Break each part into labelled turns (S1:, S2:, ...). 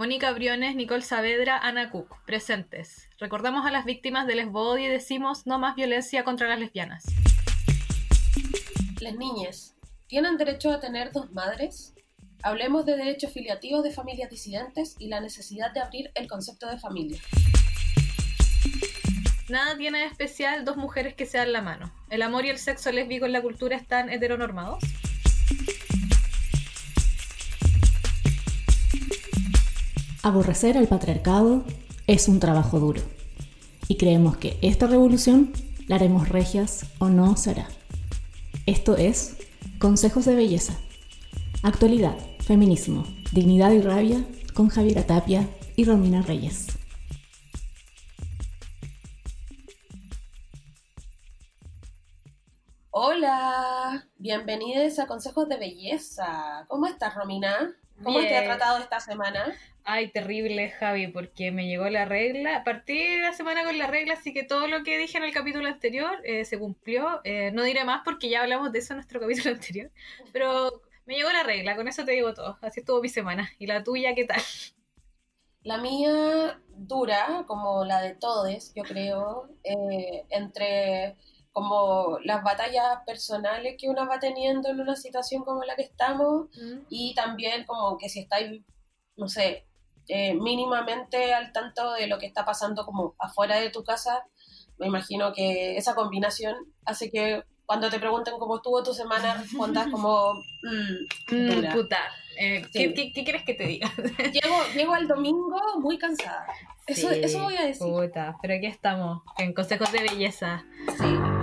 S1: Mónica Briones, Nicole Saavedra, Ana Cook, presentes. Recordamos a las víctimas del lesbodio y decimos no más violencia contra las lesbianas.
S2: Las niñas, ¿tienen derecho a tener dos madres? Hablemos de derechos filiativos de familias disidentes y la necesidad de abrir el concepto de familia.
S1: Nada tiene de especial dos mujeres que se dan la mano. ¿El amor y el sexo lésbico en la cultura están heteronormados?
S3: Aborrecer al patriarcado es un trabajo duro. Y creemos que esta revolución la haremos regias o no será. Esto es Consejos de Belleza. Actualidad, feminismo, dignidad y rabia con Javiera Tapia y Romina Reyes.
S2: Hola, bienvenidos a Consejos de Belleza. ¿Cómo estás, Romina? ¿Cómo te ha tratado esta semana?
S1: Ay, terrible, Javi, porque me llegó la regla. Partí la semana con la regla, así que todo lo que dije en el capítulo anterior eh, se cumplió. Eh, no diré más porque ya hablamos de eso en nuestro capítulo anterior. Pero me llegó la regla, con eso te digo todo. Así estuvo mi semana. ¿Y la tuya qué tal?
S2: La mía dura, como la de todos, yo creo, eh, entre como las batallas personales que uno va teniendo en una situación como la que estamos mm. y también como que si estáis, no sé, eh, mínimamente al tanto de lo que está pasando como afuera de tu casa, me imagino que esa combinación hace que cuando te pregunten cómo estuvo tu semana, respondas como...
S1: Mm, mm, puta. Eh, ¿qué, qué, quieres que te diga?
S2: llego, llego al domingo muy cansada. Eso, eso voy a decir.
S1: Puta, pero aquí estamos, en consejos de belleza.
S2: Sí.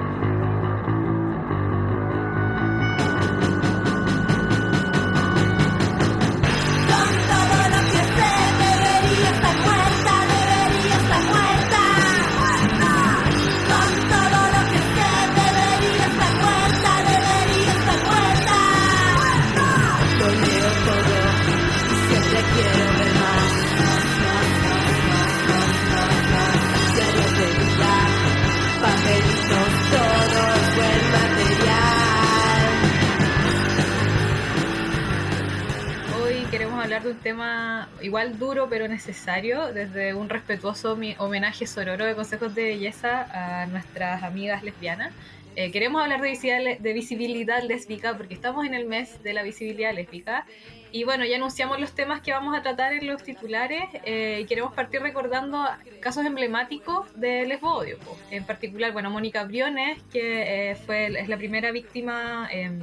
S1: Igual duro pero necesario, desde un respetuoso homenaje sororo de consejos de belleza a nuestras amigas lesbianas. Eh, queremos hablar de de visibilidad lésbica porque estamos en el mes de la visibilidad lésbica y bueno, ya anunciamos los temas que vamos a tratar en los titulares eh, y queremos partir recordando casos emblemáticos de lesbodio. En particular, bueno, Mónica Briones, que eh, fue, es la primera víctima em,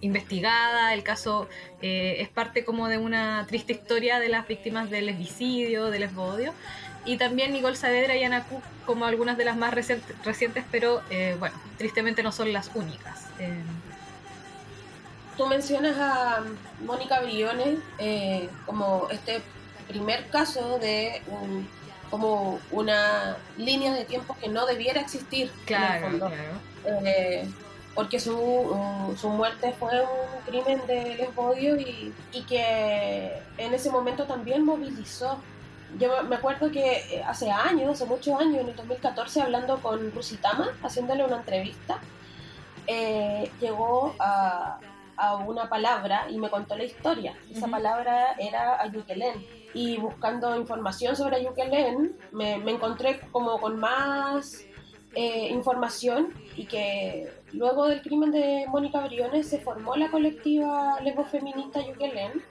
S1: investigada, el caso eh, es parte como de una triste historia de las víctimas del lesbicidio, del lesbodio, y también Nicole Saavedra y Ana Cook como algunas de las más recientes, pero eh, bueno, tristemente no son las únicas. Eh,
S2: Tú mencionas a Mónica Briones como este primer caso de como una línea de tiempo que no debiera existir.
S1: Claro, claro
S2: porque su, su, muerte fue un crimen de lesbodio y, y, que en ese momento también movilizó. Yo me acuerdo que eh, hace años, hace muchos años, en el 2014, hablando con Rusitama, haciéndole una entrevista, eh, llegó a, a, una palabra y me contó la historia. Esa palabra era Ayukelén. Y buscando información sobre Ayukelén, me, me encontré como con más eh, información y que luego del crimen de Mónica Briones se formó la colectiva lesbo-feminista Yukelén,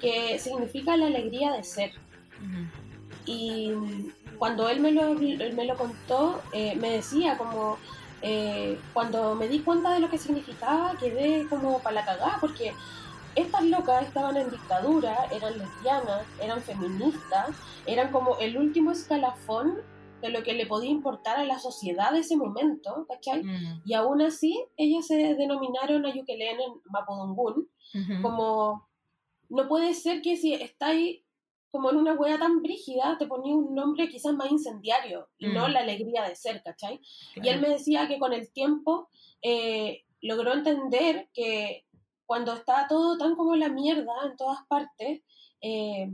S2: que significa la alegría de ser. Y cuando él me lo, me lo contó, eh, me decía como, eh, cuando me di cuenta de lo que significaba, quedé como para la cagada, porque estas locas estaban en dictadura, eran lesbianas, eran feministas, eran como el último escalafón de lo que le podía importar a la sociedad de ese momento, ¿cachai? Mm. Y aún así, ellas se denominaron a Yukelén en como, no puede ser que si estáis como en una hueá tan brígida, te ponía un nombre quizás más incendiario y no mm. la alegría de ser, ¿cachai? Y él me decía que con el tiempo eh, logró entender que cuando está todo tan como la mierda en todas partes, eh,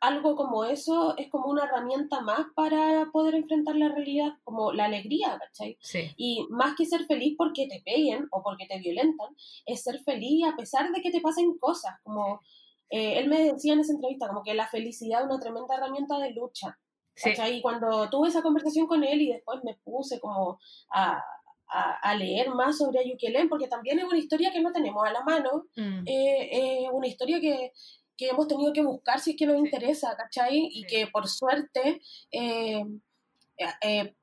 S2: algo como eso es como una herramienta más para poder enfrentar la realidad, como la alegría, ¿cachai?
S1: Sí.
S2: Y más que ser feliz porque te peguen o porque te violentan, es ser feliz a pesar de que te pasen cosas, como eh, él me decía en esa entrevista como que la felicidad es una tremenda herramienta de lucha. Sí. Y cuando tuve esa conversación con él y después me puse como a, a, leer más sobre Ayukelén, porque también es una historia que no tenemos a la mano, mm. eh, eh, una historia que, que, hemos tenido que buscar si es que nos interesa, ¿cachai? Y que por suerte eh,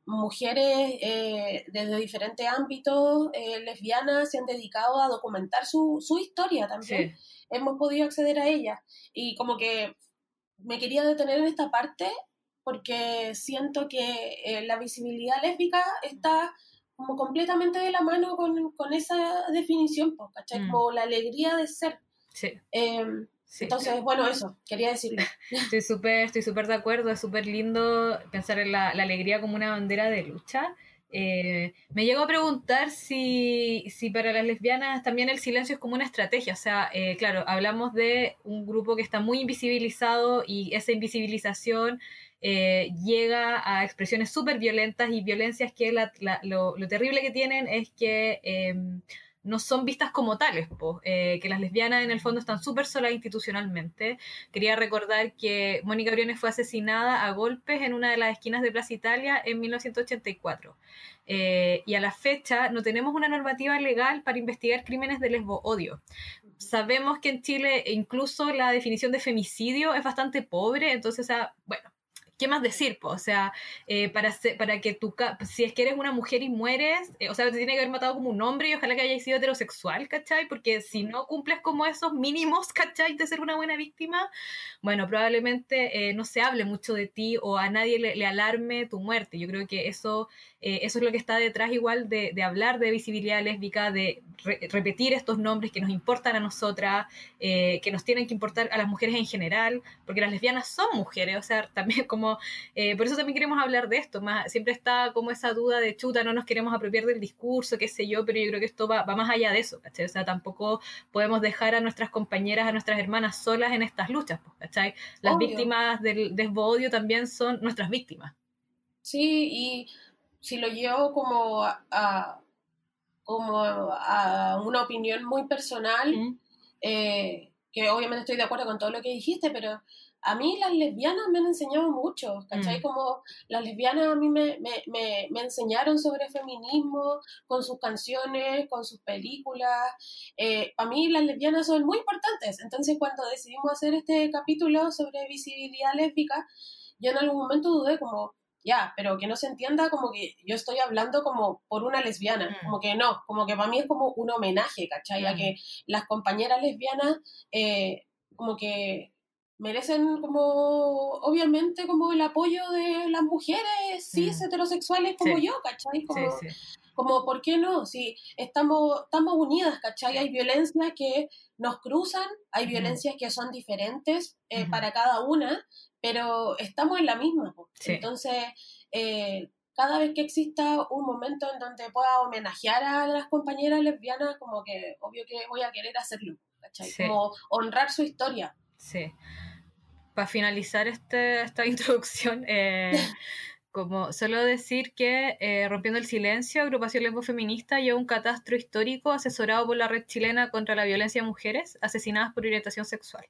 S2: mujeres desde diferentes ámbitos lesbianas se han dedicado a documentar su, su historia también. Hemos podido acceder a ella. Y como que me quería detener en esta parte porque siento que la visibilidad lésbica está como completamente de la mano con, con esa definición, ¿cachai? Mm. Como la alegría de ser. Em, sí. Entonces, bueno, eso, quería decirlo.
S1: Estoy súper estoy súper de acuerdo, es súper lindo pensar en la, la, alegría como una bandera de lucha. Eh, me llego a preguntar si, si, para las lesbianas también el silencio es como una estrategia. O sea, eh, claro, hablamos de un grupo que está muy invisibilizado y esa invisibilización eh, llega a expresiones súper violentas y violencias que lo, terrible que tienen es que em, no son vistas como tales, eh, que las lesbianas en el fondo están súper solas institucionalmente. Quería recordar que Mónica Briones fue asesinada a golpes en una de las esquinas de Plaza Italia en 1984. Eh, y a la fecha no tenemos una normativa legal para investigar crímenes de lesbo odio. Sabemos que en Chile incluso la definición de femicidio es bastante pobre, entonces, bueno, ¿qué más decir? O sea, eh, para, para que tú, si es que eres una mujer y mueres, eh, o sea, te tiene que haber matado como un hombre y ojalá que hayas sido heterosexual, ¿cachai? Porque si no cumples como esos mínimos, ¿cachai? De ser una buena víctima, bueno, probablemente eh, no se hable mucho de ti o a nadie le, alarme tu muerte. Yo creo que eso, eso es lo que está detrás igual de, de hablar de visibilidad lésbica, de repetir estos nombres que nos importan a nosotras, que nos tienen que importar a las mujeres en general, porque las lesbianas son mujeres, o sea, también como eh, por eso también queremos hablar de esto, más, siempre está como esa duda de chuta, no nos queremos apropiar del discurso, qué sé yo, pero yo creo que esto va, más allá de eso, ¿cachai? O sea, tampoco podemos dejar a nuestras compañeras, a nuestras hermanas solas en estas luchas, pues, ¿cachai? Las víctimas del desbodio también son nuestras víctimas.
S2: Sí, y si lo llevo como a, como a una opinión muy personal, eh, que obviamente estoy de acuerdo con todo lo que dijiste, pero a mí las lesbianas me han enseñado mucho, ¿cachai? Mm. Como las lesbianas a mí me, me, me, me, enseñaron sobre feminismo con sus canciones, con sus películas. Eh, a mí las lesbianas son muy importantes. Entonces cuando decidimos hacer este capítulo sobre visibilidad lésbica, yo en algún momento dudé como, ya, pero que no se entienda como que yo estoy hablando como por una lesbiana, mm. como que no, como que para mí es como un homenaje, ¿cachai? A mm. que las compañeras lesbianas eh, como que merecen como, obviamente, como el apoyo de las mujeres cis mm. heterosexuales como yo, ¿cachai? Como, como, ¿por qué no? Si estamos, estamos unidas, ¿cachai? Hay violencias que nos cruzan, hay violencias que son diferentes eh, para cada una, pero estamos en la misma. Entonces, eh, cada vez que exista un momento en donde pueda homenajear a las compañeras lesbianas, como que obvio que voy a querer hacerlo, ¿cachai? Como honrar su historia.
S1: Sí. Para finalizar este, esta introducción, eh, como solo decir que eh, Rompiendo el Silencio, agrupación lesbo feminista, lleva un catastro histórico asesorado por la red chilena contra la violencia de mujeres asesinadas por orientación sexual.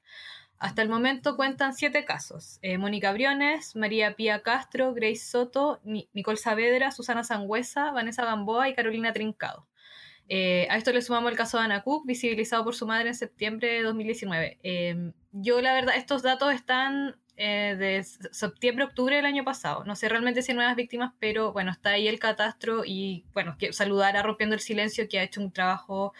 S1: Hasta el momento cuentan siete casos. Eh, Mónica Briones, María Pía Castro, Grace Soto, Nicole Saavedra, Susana Sangüesa, Vanessa Gamboa y Carolina Trincado. Eh, a esto le sumamos el caso de Ana Cook, visibilizado por su madre en septiembre de 2019. Em, yo, la verdad, estos datos están eh, de septiembre, octubre del año pasado. No sé realmente si hay nuevas víctimas, pero bueno, está ahí el catastro y bueno, quiero saludar a Rompiendo el Silencio, que ha hecho un trabajo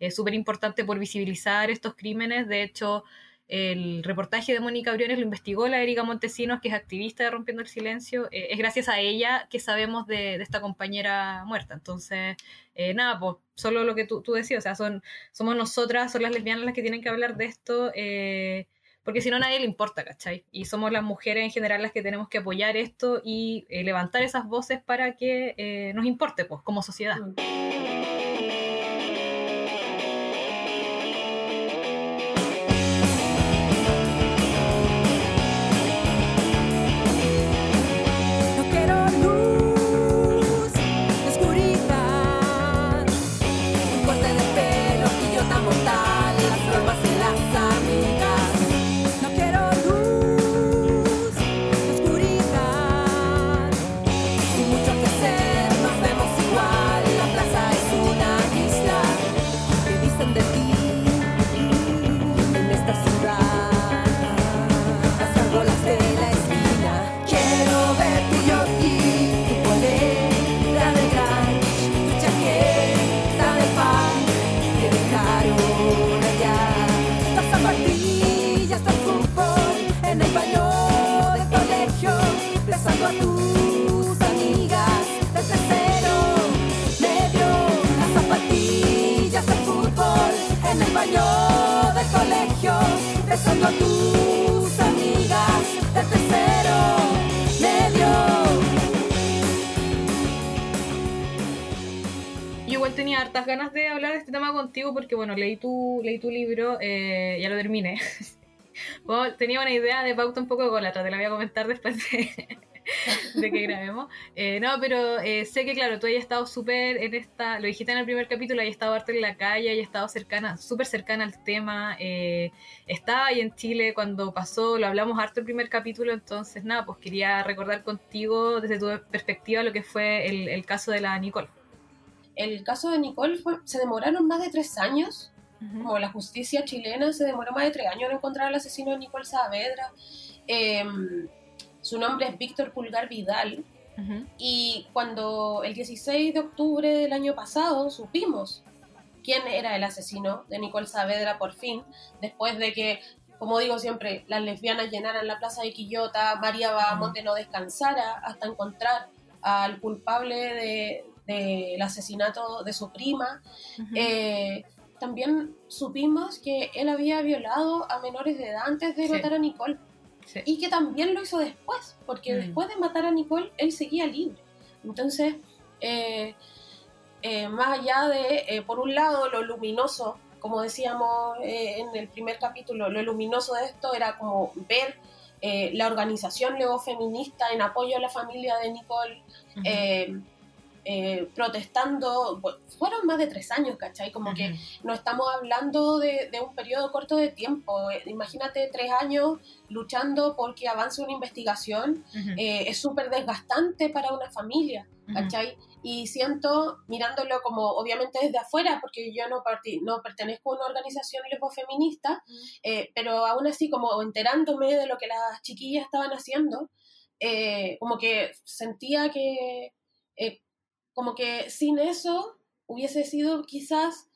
S1: eh, súper importante por visibilizar estos crímenes. De hecho, el reportaje de Mónica Briones lo investigó la Erika Montesinos, que es activista de Rompiendo el Silencio. Eh, es gracias a ella que sabemos de, esta compañera muerta. Entonces, eh, nada, pues solo lo que tú, tú, decías, o sea, son, somos nosotras, son las lesbianas las que tienen que hablar de esto, eh, porque si no, a nadie le importa, ¿cachai? Y somos las mujeres en general las que tenemos que apoyar esto y levantar esas voces para que nos importe, pues, como sociedad. Mm. Hartas ganas de hablar de este tema contigo porque, bueno, leí tu, leí tu libro, eh, ya lo terminé. tenía una idea de pauta un poco golatra, te la voy a comentar después de, de que grabemos. Eh, no, pero eh, sé que, claro, tú hayas estado súper en esta, lo dijiste en el primer capítulo, hayas estado harto en la calle, hayas estado cercana, súper cercana al tema. Eh, estaba ahí en Chile cuando pasó, lo hablamos harto el primer capítulo, entonces, nada, pues quería recordar contigo desde tu perspectiva lo que fue el, caso de la Nicole.
S2: El caso de Nicole fue, se demoraron más de tres años como la justicia chilena se demoró más de tres años en encontrar al asesino de Nicole Saavedra. Eh, su nombre es Víctor Pulgar Vidal. Y cuando el 16 de octubre del año pasado supimos quién era el asesino de Nicole Saavedra por fin, después de que, como digo siempre, las lesbianas llenaran la plaza de Quillota, María Bahamonte no descansara hasta encontrar al culpable del asesinato de su prima. Eh, también supimos que él había violado a menores de edad antes de matar a Nicole. Y que también lo hizo después, porque mm. después de matar a Nicole, él seguía libre. Entonces, eh, eh, más allá de, eh, por un lado, lo luminoso, como decíamos en el primer capítulo, lo luminoso de esto era como ver la organización luego feminista en apoyo a la familia de Nicole. Eh, protestando, fueron más de tres años, ¿cachai? Como que no estamos hablando de, un periodo corto de tiempo. Eh, imagínate tres años luchando porque avance una investigación, eh, es súper desgastante para una familia, ¿cachai? Y siento, mirándolo como obviamente desde afuera, porque yo no, no pertenezco a una organización lesbofeminista, pero aún así como enterándome de lo que las chiquillas estaban haciendo, como que sentía que como que sin eso hubiese sido quizás,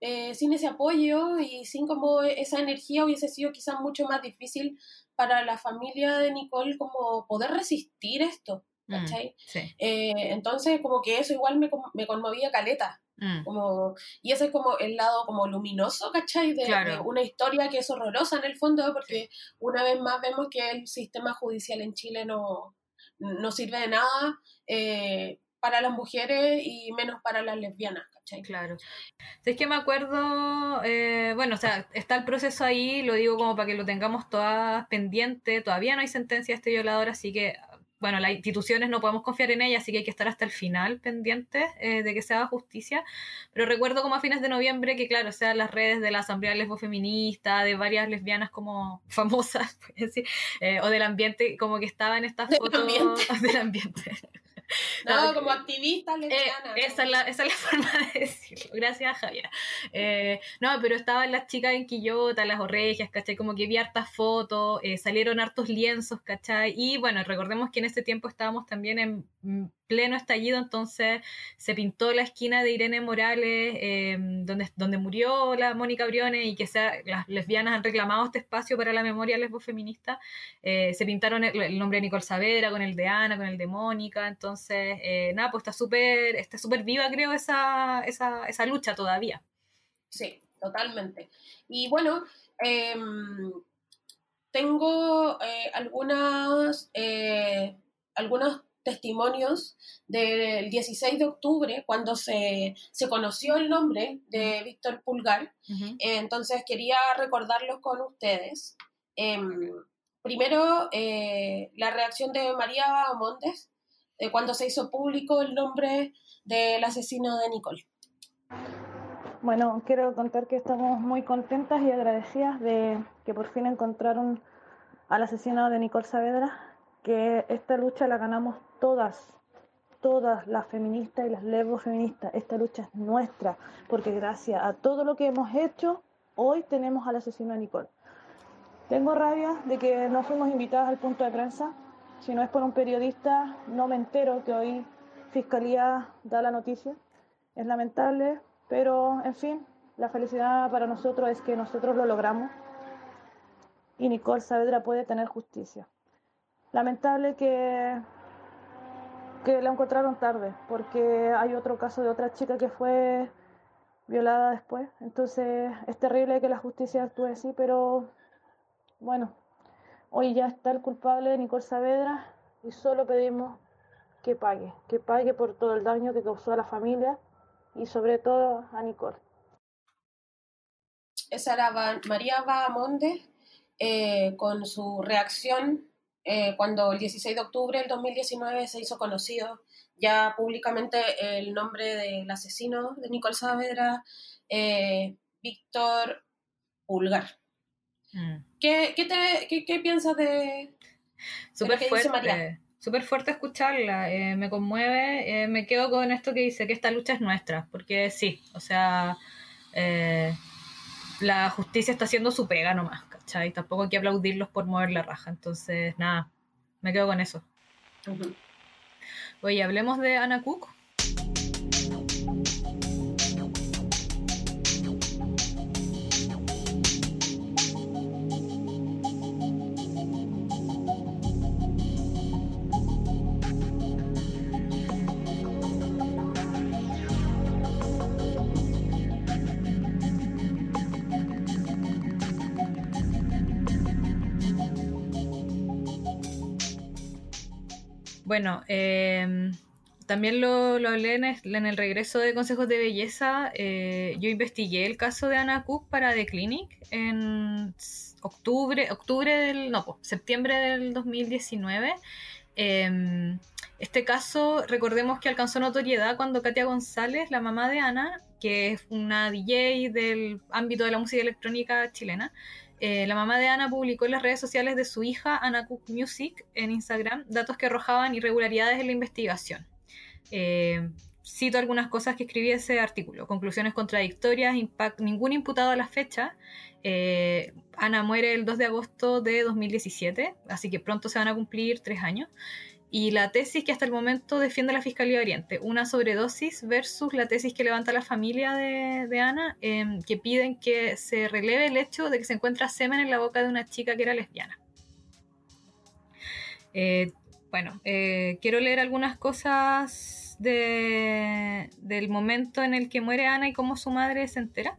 S2: eh, sin ese apoyo y sin como esa energía hubiese sido quizás mucho más difícil para la familia de Nicole como poder resistir esto. Mm, ¿cachai? Eh, entonces como que eso igual me, me conmovía caleta. Mm. Como, y ese es como el lado como luminoso, ¿cachai? De, una historia que es horrorosa en el fondo, porque una vez más vemos que el sistema judicial en Chile no, no sirve de nada. Eh, para las mujeres y menos para las lesbianas, ¿cachai?
S1: Claro. Es que me acuerdo, eh, bueno, o sea, está el proceso ahí, lo digo como para que lo tengamos todas pendiente, todavía no hay sentencia de este violador, así que, bueno, las instituciones no podemos confiar en ella, así que hay que estar hasta el final pendientes eh, de que se haga justicia. Pero recuerdo como a fines de noviembre que, claro, o sea, las redes de la Asamblea Lesbo-Feminista, de varias lesbianas como famosas, decir, eh, o del ambiente, como que estaban estas fotos del ambiente.
S2: No, como activista lesbiana.
S1: Eh, esa, es la, esa, es la, forma de decirlo. Gracias, Javier. Eh, no, pero estaban las chicas en Quillota, las orregias, ¿cachai? Como que vi hartas fotos, eh, salieron hartos lienzos, ¿cachai? Y bueno, recordemos que en ese tiempo estábamos también en pleno estallido, entonces se pintó la esquina de Irene Morales, eh, donde, donde murió la Mónica Briones y que sea, las lesbianas han reclamado este espacio para la memoria lesbo-feminista. Eh, se pintaron el, nombre de Nicole Saavedra con el de Ana, con el de Mónica, entonces, eh, nada, pues está súper está súper viva, creo, esa, esa, esa lucha todavía.
S2: Sí, totalmente. Y bueno, em, tengo algunas, algunas testimonios del 16 de octubre, cuando se, conoció el nombre de Víctor Pulgar. Eh, entonces quería recordarlos con ustedes. Em, primero, eh, la reacción de María Montes de cuando se hizo público el nombre del asesino de Nicole.
S4: Bueno, quiero contar que estamos muy contentas y agradecidas de que por fin encontraron al asesino de Nicole Saavedra que esta lucha la ganamos todas, todas las feministas y las lesbos feministas. Esta lucha es nuestra, porque gracias a todo lo que hemos hecho, hoy tenemos al asesino de Nicole. Tengo rabia de que no fuimos invitadas al punto de prensa. Si no es por un periodista, no me entero que hoy Fiscalía da la noticia. Es lamentable, pero en fin, la felicidad para nosotros es que nosotros lo logramos y Nicole Saavedra puede tener justicia. Lamentable que, que la encontraron tarde, porque hay otro caso de otra chica que fue violada después. Entonces es terrible que la justicia actúe así, pero bueno, hoy ya está el culpable, Nicole Saavedra, y solo pedimos que pague, que pague por todo el daño que causó a la familia y sobre todo a Nicole.
S2: Esa era María Bahamonde eh, con su reacción eh, cuando el 16 de octubre del 2019 se hizo conocido ya públicamente el nombre del asesino de Nicole Saavedra, eh, Víctor Pulgar. Mm. ¿Qué, qué, piensas de,
S1: Súper fuerte, súper fuerte escucharla, eh, me conmueve, me quedo con esto que dice, que esta lucha es nuestra, porque sí, o sea, la justicia está haciendo su pega nomás, ¿cachai? Tampoco hay que aplaudirlos por mover la raja, entonces nada, me quedo con eso. Oye, hablemos de Anna Cook. Bueno, em, también lo, hablé en el, regreso de Consejos de Belleza. Eh, yo investigué el caso de Ana Cook para The Clinic en octubre, octubre del, no, septiembre del 2019. Em, este caso, recordemos que alcanzó notoriedad cuando Katia González, la mamá de Ana, que es una DJ del ámbito de la música electrónica chilena, eh, la mamá de Ana publicó en las redes sociales de su hija, Ana Cook Music, en Instagram, datos que arrojaban irregularidades en la investigación. Eh, cito algunas cosas que escribí ese artículo. Conclusiones contradictorias, ningún imputado a la fecha. Eh, Ana muere el 2 de agosto de 2017, así que pronto se van a cumplir tres años y la tesis que hasta el momento defiende la Fiscalía Oriente, una sobredosis versus la tesis que levanta la familia de, Ana, em, que piden que se releve el hecho de que se encuentra semen en la boca de una chica que era lesbiana. Eh, bueno, eh, quiero leer algunas cosas del momento en el que muere Ana y cómo su madre se entera.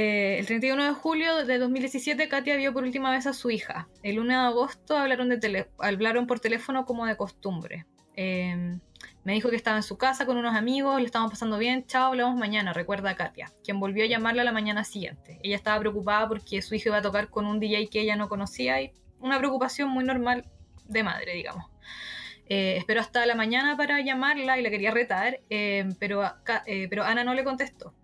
S1: Eh, el 31 de julio de 2017, Katia vio por última vez a su hija. El 1 de agosto hablaron, por teléfono como de costumbre. Em, me dijo que estaba en su casa con unos amigos, le estábamos pasando bien, chao, hablamos mañana, recuerda a Katia, quien volvió a llamarla la mañana siguiente. Ella estaba preocupada porque su hijo iba a tocar con un DJ que ella no conocía y una preocupación muy normal de madre, digamos. Eh, esperó hasta la mañana para llamarla y la quería retar, em, eh, pero Ana no le contestó.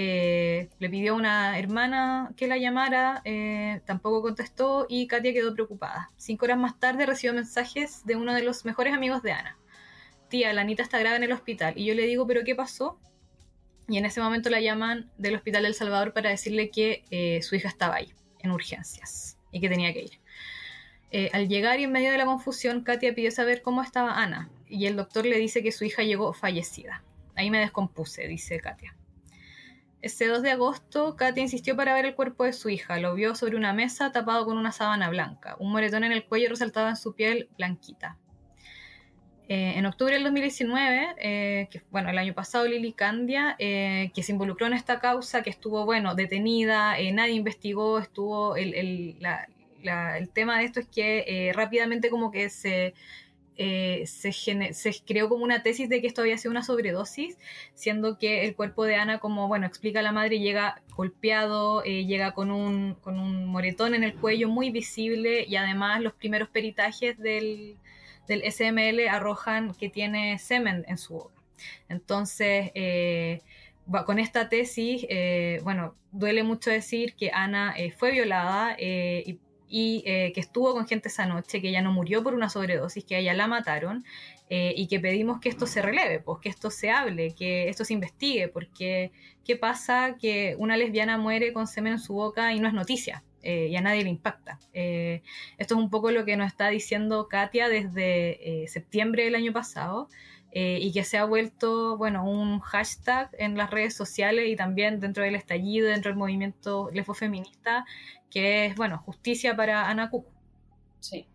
S1: Eh, le pidió a una hermana que la llamara, eh, tampoco contestó y Katia quedó preocupada. Cinco horas más tarde recibió mensajes de uno de los mejores amigos de Ana. Tía, la Anita está grave en el hospital. Y yo le digo, ¿pero qué pasó? Y en ese momento la llaman del Hospital del Salvador para decirle que eh, su hija estaba ahí, en urgencias, y que tenía que ir. al llegar y en medio de la confusión, Katia pidió saber cómo estaba Ana, y el doctor le dice que su hija llegó fallecida. Ahí me descompuse, dice Katia. Ese 2 de agosto, Katia insistió para ver el cuerpo de su hija. Lo vio sobre una mesa tapado con una sábana blanca. Un moretón en el cuello resaltaba en su piel blanquita. Eh, en octubre del 2019, eh, bueno, el año pasado, Lili Candia, eh, que se involucró en esta causa, que estuvo, bueno, detenida, nadie investigó, estuvo, el, el tema de esto es que rápidamente como que se eh, se, creó como una tesis de que esto había sido una sobredosis, siendo que el cuerpo de Ana, como bueno, explica la madre, llega golpeado, eh, llega con un, moretón en el cuello muy visible y además los primeros peritajes del, SML arrojan que tiene semen en su boca. Entonces, eh, con esta tesis, bueno, duele mucho decir que Ana fue violada y y eh, que estuvo con gente esa noche, que ella no murió por una sobredosis, que a ella la mataron eh, y que pedimos que esto se releve, pues que esto se hable, que esto se investigue, porque ¿qué pasa que una lesbiana muere con semen en su boca y no es noticia? Eh, y a nadie le impacta. esto es un poco lo que nos está diciendo Katia desde septiembre del año pasado. Y que se ha vuelto, bueno, un hashtag en las redes sociales y también dentro del estallido, dentro del movimiento lesbofeminista, que es, bueno, justicia para Ana Cook.
S2: Sí,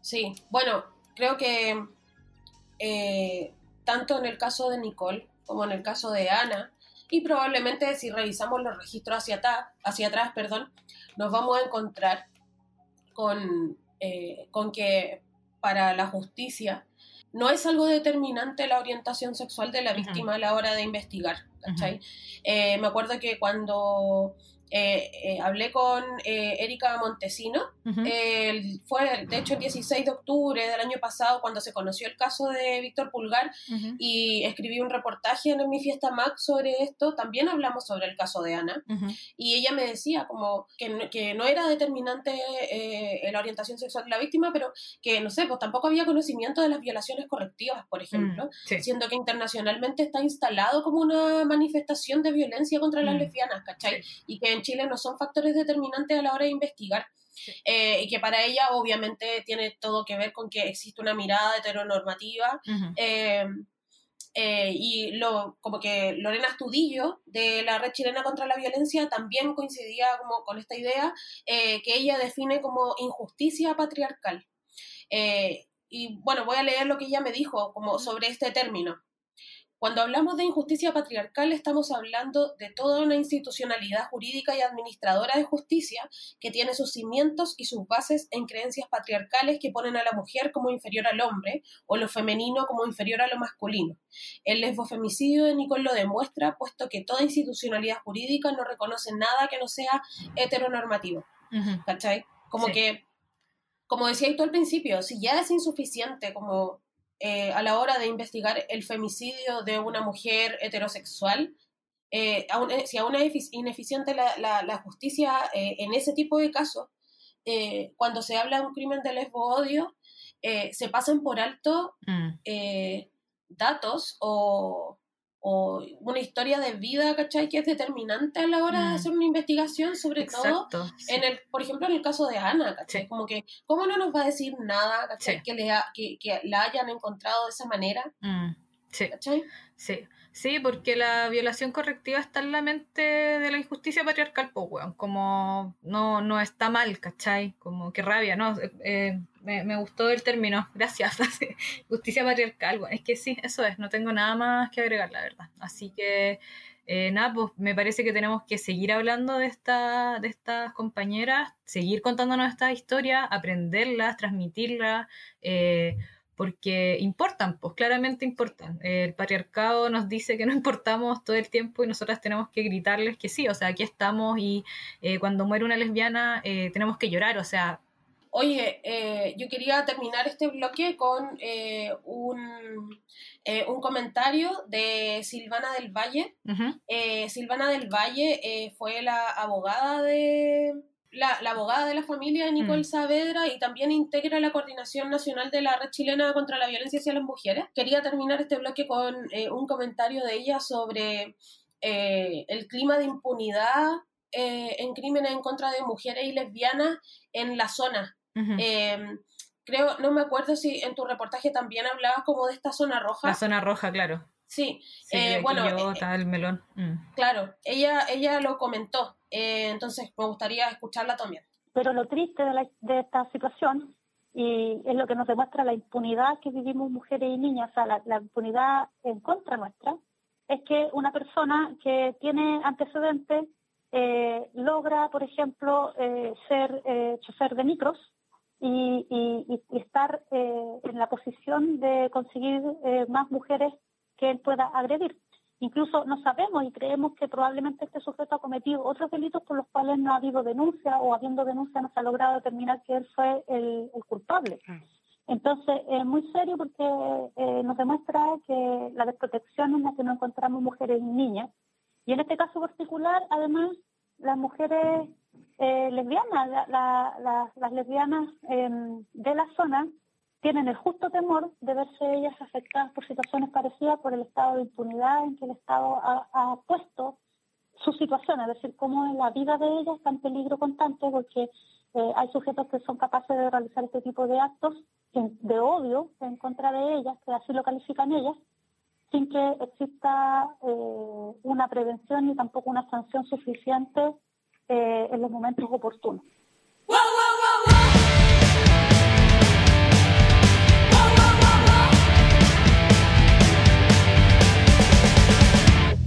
S2: sí, bueno, creo que eh, tanto en el caso de Nicole como en el caso de Ana, y probablemente si revisamos los registros hacia, hacia atrás, perdón, nos vamos a encontrar con, eh, con que para la justicia no es algo determinante la orientación sexual de la víctima a la hora de investigar. ¿cachai? Eh, me acuerdo que cuando eh, eh, hablé con eh, Erika Montesino, fue de hecho el 16 de octubre del año pasado cuando se conoció el caso de Víctor Pulgar y escribí un reportaje en mi fiesta Max sobre esto, también hablamos sobre el caso de Ana. Y ella me decía como que, que no era determinante la orientación sexual de la víctima, pero que no sé, pues tampoco había conocimiento de las violaciones correctivas, por ejemplo, mm, siendo que internacionalmente está instalado como una manifestación de violencia contra las mm. lesbianas, ¿cachai? Y que en Chile no son factores determinantes a la hora de investigar. Eh, y que para ella obviamente tiene todo que ver con que existe una mirada heteronormativa. Eh, eh, y lo, como que Lorena Estudillo de la Red Chilena contra la Violencia también coincidía como con esta idea que ella define como injusticia patriarcal. y bueno, voy a leer lo que ella me dijo como sobre este término. Cuando hablamos de injusticia patriarcal estamos hablando de toda una institucionalidad jurídica y administradora de justicia que tiene sus cimientos y sus bases en creencias patriarcales que ponen a la mujer como inferior al hombre o lo femenino como inferior a lo masculino. El lesbofemicidio de Nicole lo demuestra, puesto que toda institucionalidad jurídica no reconoce nada que no sea heteronormativo. ¿Cachai? Como que, como decía tú al principio, si ya es insuficiente como eh, a la hora de investigar el femicidio de una mujer heterosexual, eh, eh, si aún es ineficiente la, justicia en ese tipo de casos, cuando se habla de un crimen de lesbo-odio, se pasan por alto mm. datos o, o una historia de vida, ¿cachai? Que es determinante a la hora de mm. hacer una investigación, sobre todo, en el, por ejemplo, en el caso de Ana, ¿cachai? Como que, ¿cómo no nos va a decir nada, ¿cachai? Que, le que, que, la hayan encontrado de esa manera.
S1: Mm. Sí. ¿Cachai? Sí. Sí, porque la violación correctiva está en la mente de la injusticia patriarcal, pues, weón, como no, no está mal, ¿cachai? Como que rabia, ¿no? Eh, me, gustó el término, gracias. justicia patriarcal, bueno, es que sí, eso es, no tengo nada más que agregar, la verdad. Así que, eh, nada, pues me parece que tenemos que seguir hablando de, esta, de estas compañeras, seguir contándonos esta historia, aprenderlas, transmitirlas. Eh, porque importan, pues claramente importan. El patriarcado nos dice que no importamos todo el tiempo y nosotras tenemos que gritarles que sí, o sea, aquí estamos y eh, cuando muere una lesbiana tenemos que llorar, o sea...
S2: Oye, eh, yo quería terminar este bloque con un, un, comentario de Silvana del Valle. Silvana del Valle fue la abogada de, la, abogada de la familia, Nicole mm. Saavedra, y también integra la Coordinación Nacional de la Red Chilena contra la Violencia hacia las Mujeres. Quería terminar este bloque con eh, un comentario de ella sobre eh, el clima de impunidad eh, en crímenes en contra de mujeres y lesbianas en la zona. Em, creo, no me acuerdo si en tu reportaje también hablabas como de esta zona roja.
S1: La zona roja, claro.
S2: Sí, bueno,
S1: el melón. Mm.
S2: Claro, ella, ella lo comentó, eh, entonces, me gustaría escucharla también.
S5: Pero lo triste de, de, esta situación, y es lo que nos demuestra la impunidad que vivimos mujeres y niñas, o sea, la, impunidad en contra nuestra, es que una persona que tiene antecedentes eh, logra, por ejemplo, eh, ser chofer de micros y, y, y estar en la posición de conseguir más mujeres que él pueda agredir. Incluso no sabemos y creemos que probablemente este sujeto ha cometido otros delitos por los cuales no ha habido denuncia o habiendo denuncia no se ha logrado determinar que él fue el, culpable. Mm. Entonces, es muy serio porque eh, nos demuestra que la desprotección en la que nos encontramos mujeres y niñas, y en este caso particular, además, las mujeres eh, lesbianas, las lesbianas em, de la zona, tienen el justo temor de verse ellas afectadas por situaciones parecidas por el estado de impunidad en que el Estado ha, puesto su situación, es decir, cómo la vida de ellas está en peligro constante porque eh, hay sujetos que son capaces de realizar este tipo de actos de odio en contra de ellas, que así lo califican ellas, sin que exista eh, una prevención ni tampoco una sanción suficiente eh, en los momentos oportunos.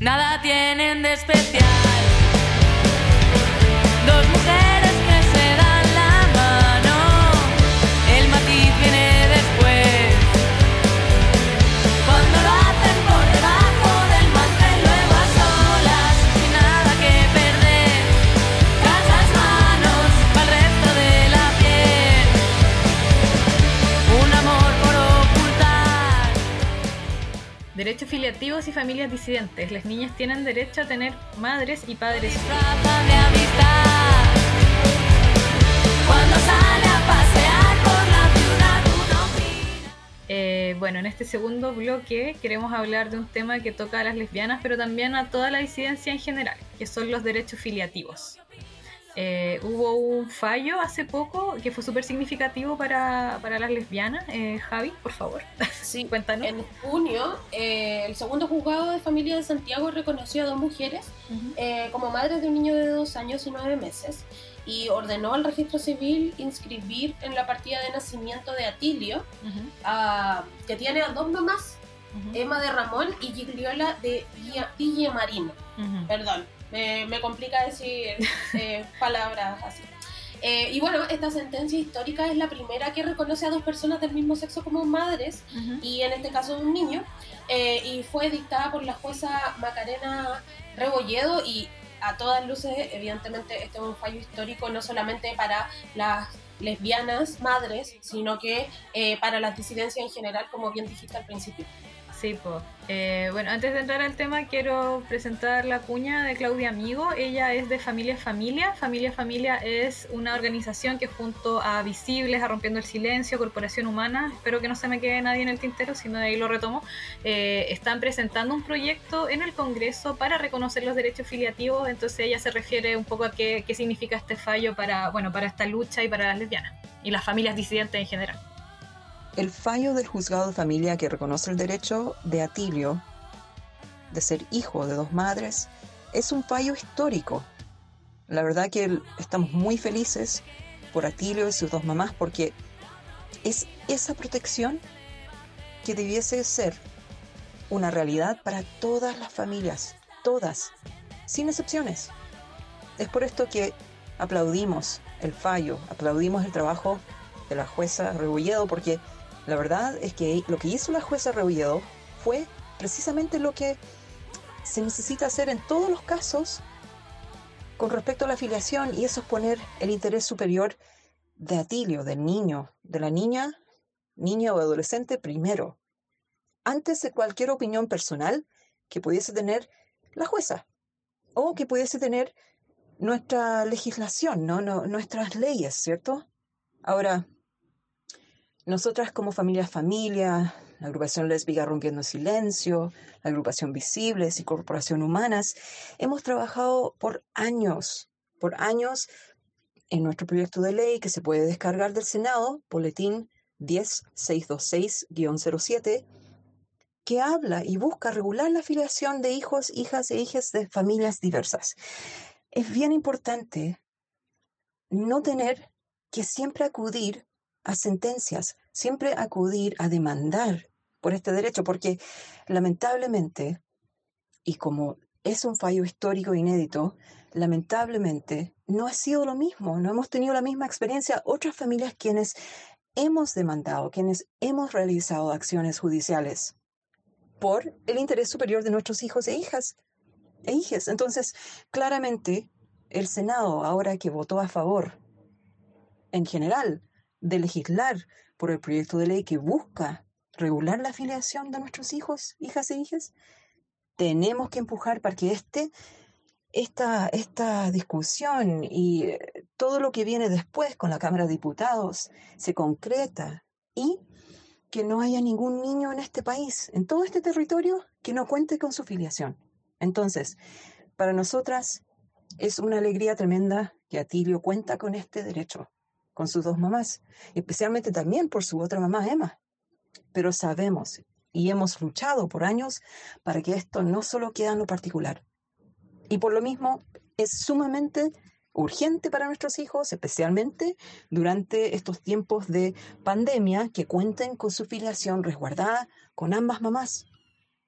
S6: nada tienen de especial.
S1: Derechos filiativos y familias disidentes. Las niñas tienen derecho a tener madres y padres. Eh, bueno, en este segundo bloque queremos hablar de un tema que toca a las lesbianas, pero también a toda la disidencia en general, que son los derechos filiativos. Eh, hubo un fallo hace poco que fue súper significativo para, para las lesbianas. Eh, Javi, por favor,
S2: Sí,
S1: cuéntanos.
S2: en junio, eh, el segundo juzgado de familia de Santiago reconoció a dos mujeres
S1: Ujú.
S2: eh, como madres de un niño de dos años y nueve meses y ordenó al registro civil inscribir en la partida de nacimiento de Atilio,
S1: Ujú,
S2: a- que tiene a dos mamás,
S1: ujú,
S2: Emma de Ramón y Gigliola de Villa-
S1: ujú.
S2: Perdón, me, me complica decir eh, palabras así. Eh, y bueno, esta sentencia histórica es la primera que reconoce a dos personas del mismo sexo como madres
S1: Ujú.
S2: y en este caso un niño, eh, y fue dictada por la jueza Macarena Rebolledo y a todas luces, evidentemente, este es un fallo histórico no solamente para las lesbianas madres, sino que eh, para las disidencias en general, como bien dijiste al principio.
S1: Sí, po. Eh, bueno, antes de entrar al tema, quiero presentar la cuña de Claudia Amigo. Ella es de Familia Familia. Familia Familia es una organización que junto a Visibles, a Rompiendo el Silencio, Corporación Humana, espero que no se me quede nadie en el tintero, sino de ahí lo retomo, eh, están presentando un proyecto en el Congreso para reconocer los derechos filiativos. Entonces ella se refiere un poco a qué, qué significa este fallo para, bueno, para esta lucha y para las lesbianas y las familias disidentes en general.
S7: El fallo del juzgado de familia que reconoce el derecho de Atilio de ser hijo de dos madres es un fallo histórico. La verdad que estamos muy felices por Atilio y sus dos mamás porque es esa protección que debiese ser una realidad para todas las familias, todas, sin excepciones. Es por esto que aplaudimos el fallo, aplaudimos el trabajo de la jueza Rebolledo porque la verdad es que lo que hizo la jueza Rebolledo fue precisamente lo que se necesita hacer en todos los casos con respecto a la afiliación y eso es poner el interés superior de Atilio, del niño, de la niña, niña o adolescente primero, antes de cualquier opinión personal que pudiese tener la jueza o que pudiese tener nuestra legislación, ¿no? No- nuestras leyes, ¿cierto? Ahora, nosotras como familia familia, la agrupación lésbica Rompiendo Silencio, la agrupación Visibles y Corporación Humanas, hemos trabajado por años, por años en nuestro proyecto de ley que se puede descargar del Senado, Boletín 10626-07, que habla y busca regular la afiliación de hijos, hijas e hijas de familias diversas. Es bien importante no tener que siempre acudir a sentencias, siempre acudir a demandar por este derecho, porque lamentablemente, y como es un fallo histórico inédito, lamentablemente no ha sido lo mismo, no hemos tenido la misma experiencia otras familias quienes hemos demandado, quienes hemos realizado acciones judiciales por el interés superior de nuestros hijos e hijas e hijas. Entonces, claramente, el Senado, ahora que votó a favor en general de legislar por el proyecto de ley que busca regular la afiliación de nuestros hijos, hijas e hijas, tenemos que empujar para que este, esta, esta discusión y eh, todo lo que viene después con la Cámara de Diputados se concreta y que no haya ningún niño en este país, en todo este territorio, que no cuente con su filiación. Entonces, para nosotras es una alegría tremenda que Atilio cuenta con este derecho, con sus dos mamás, especialmente también por su otra mamá, Emma. Pero sabemos y hemos luchado por años para que esto no solo quede en lo particular. Y por lo mismo es sumamente urgente para nuestros hijos, especialmente durante estos tiempos de pandemia, que cuenten con su filiación resguardada con ambas mamás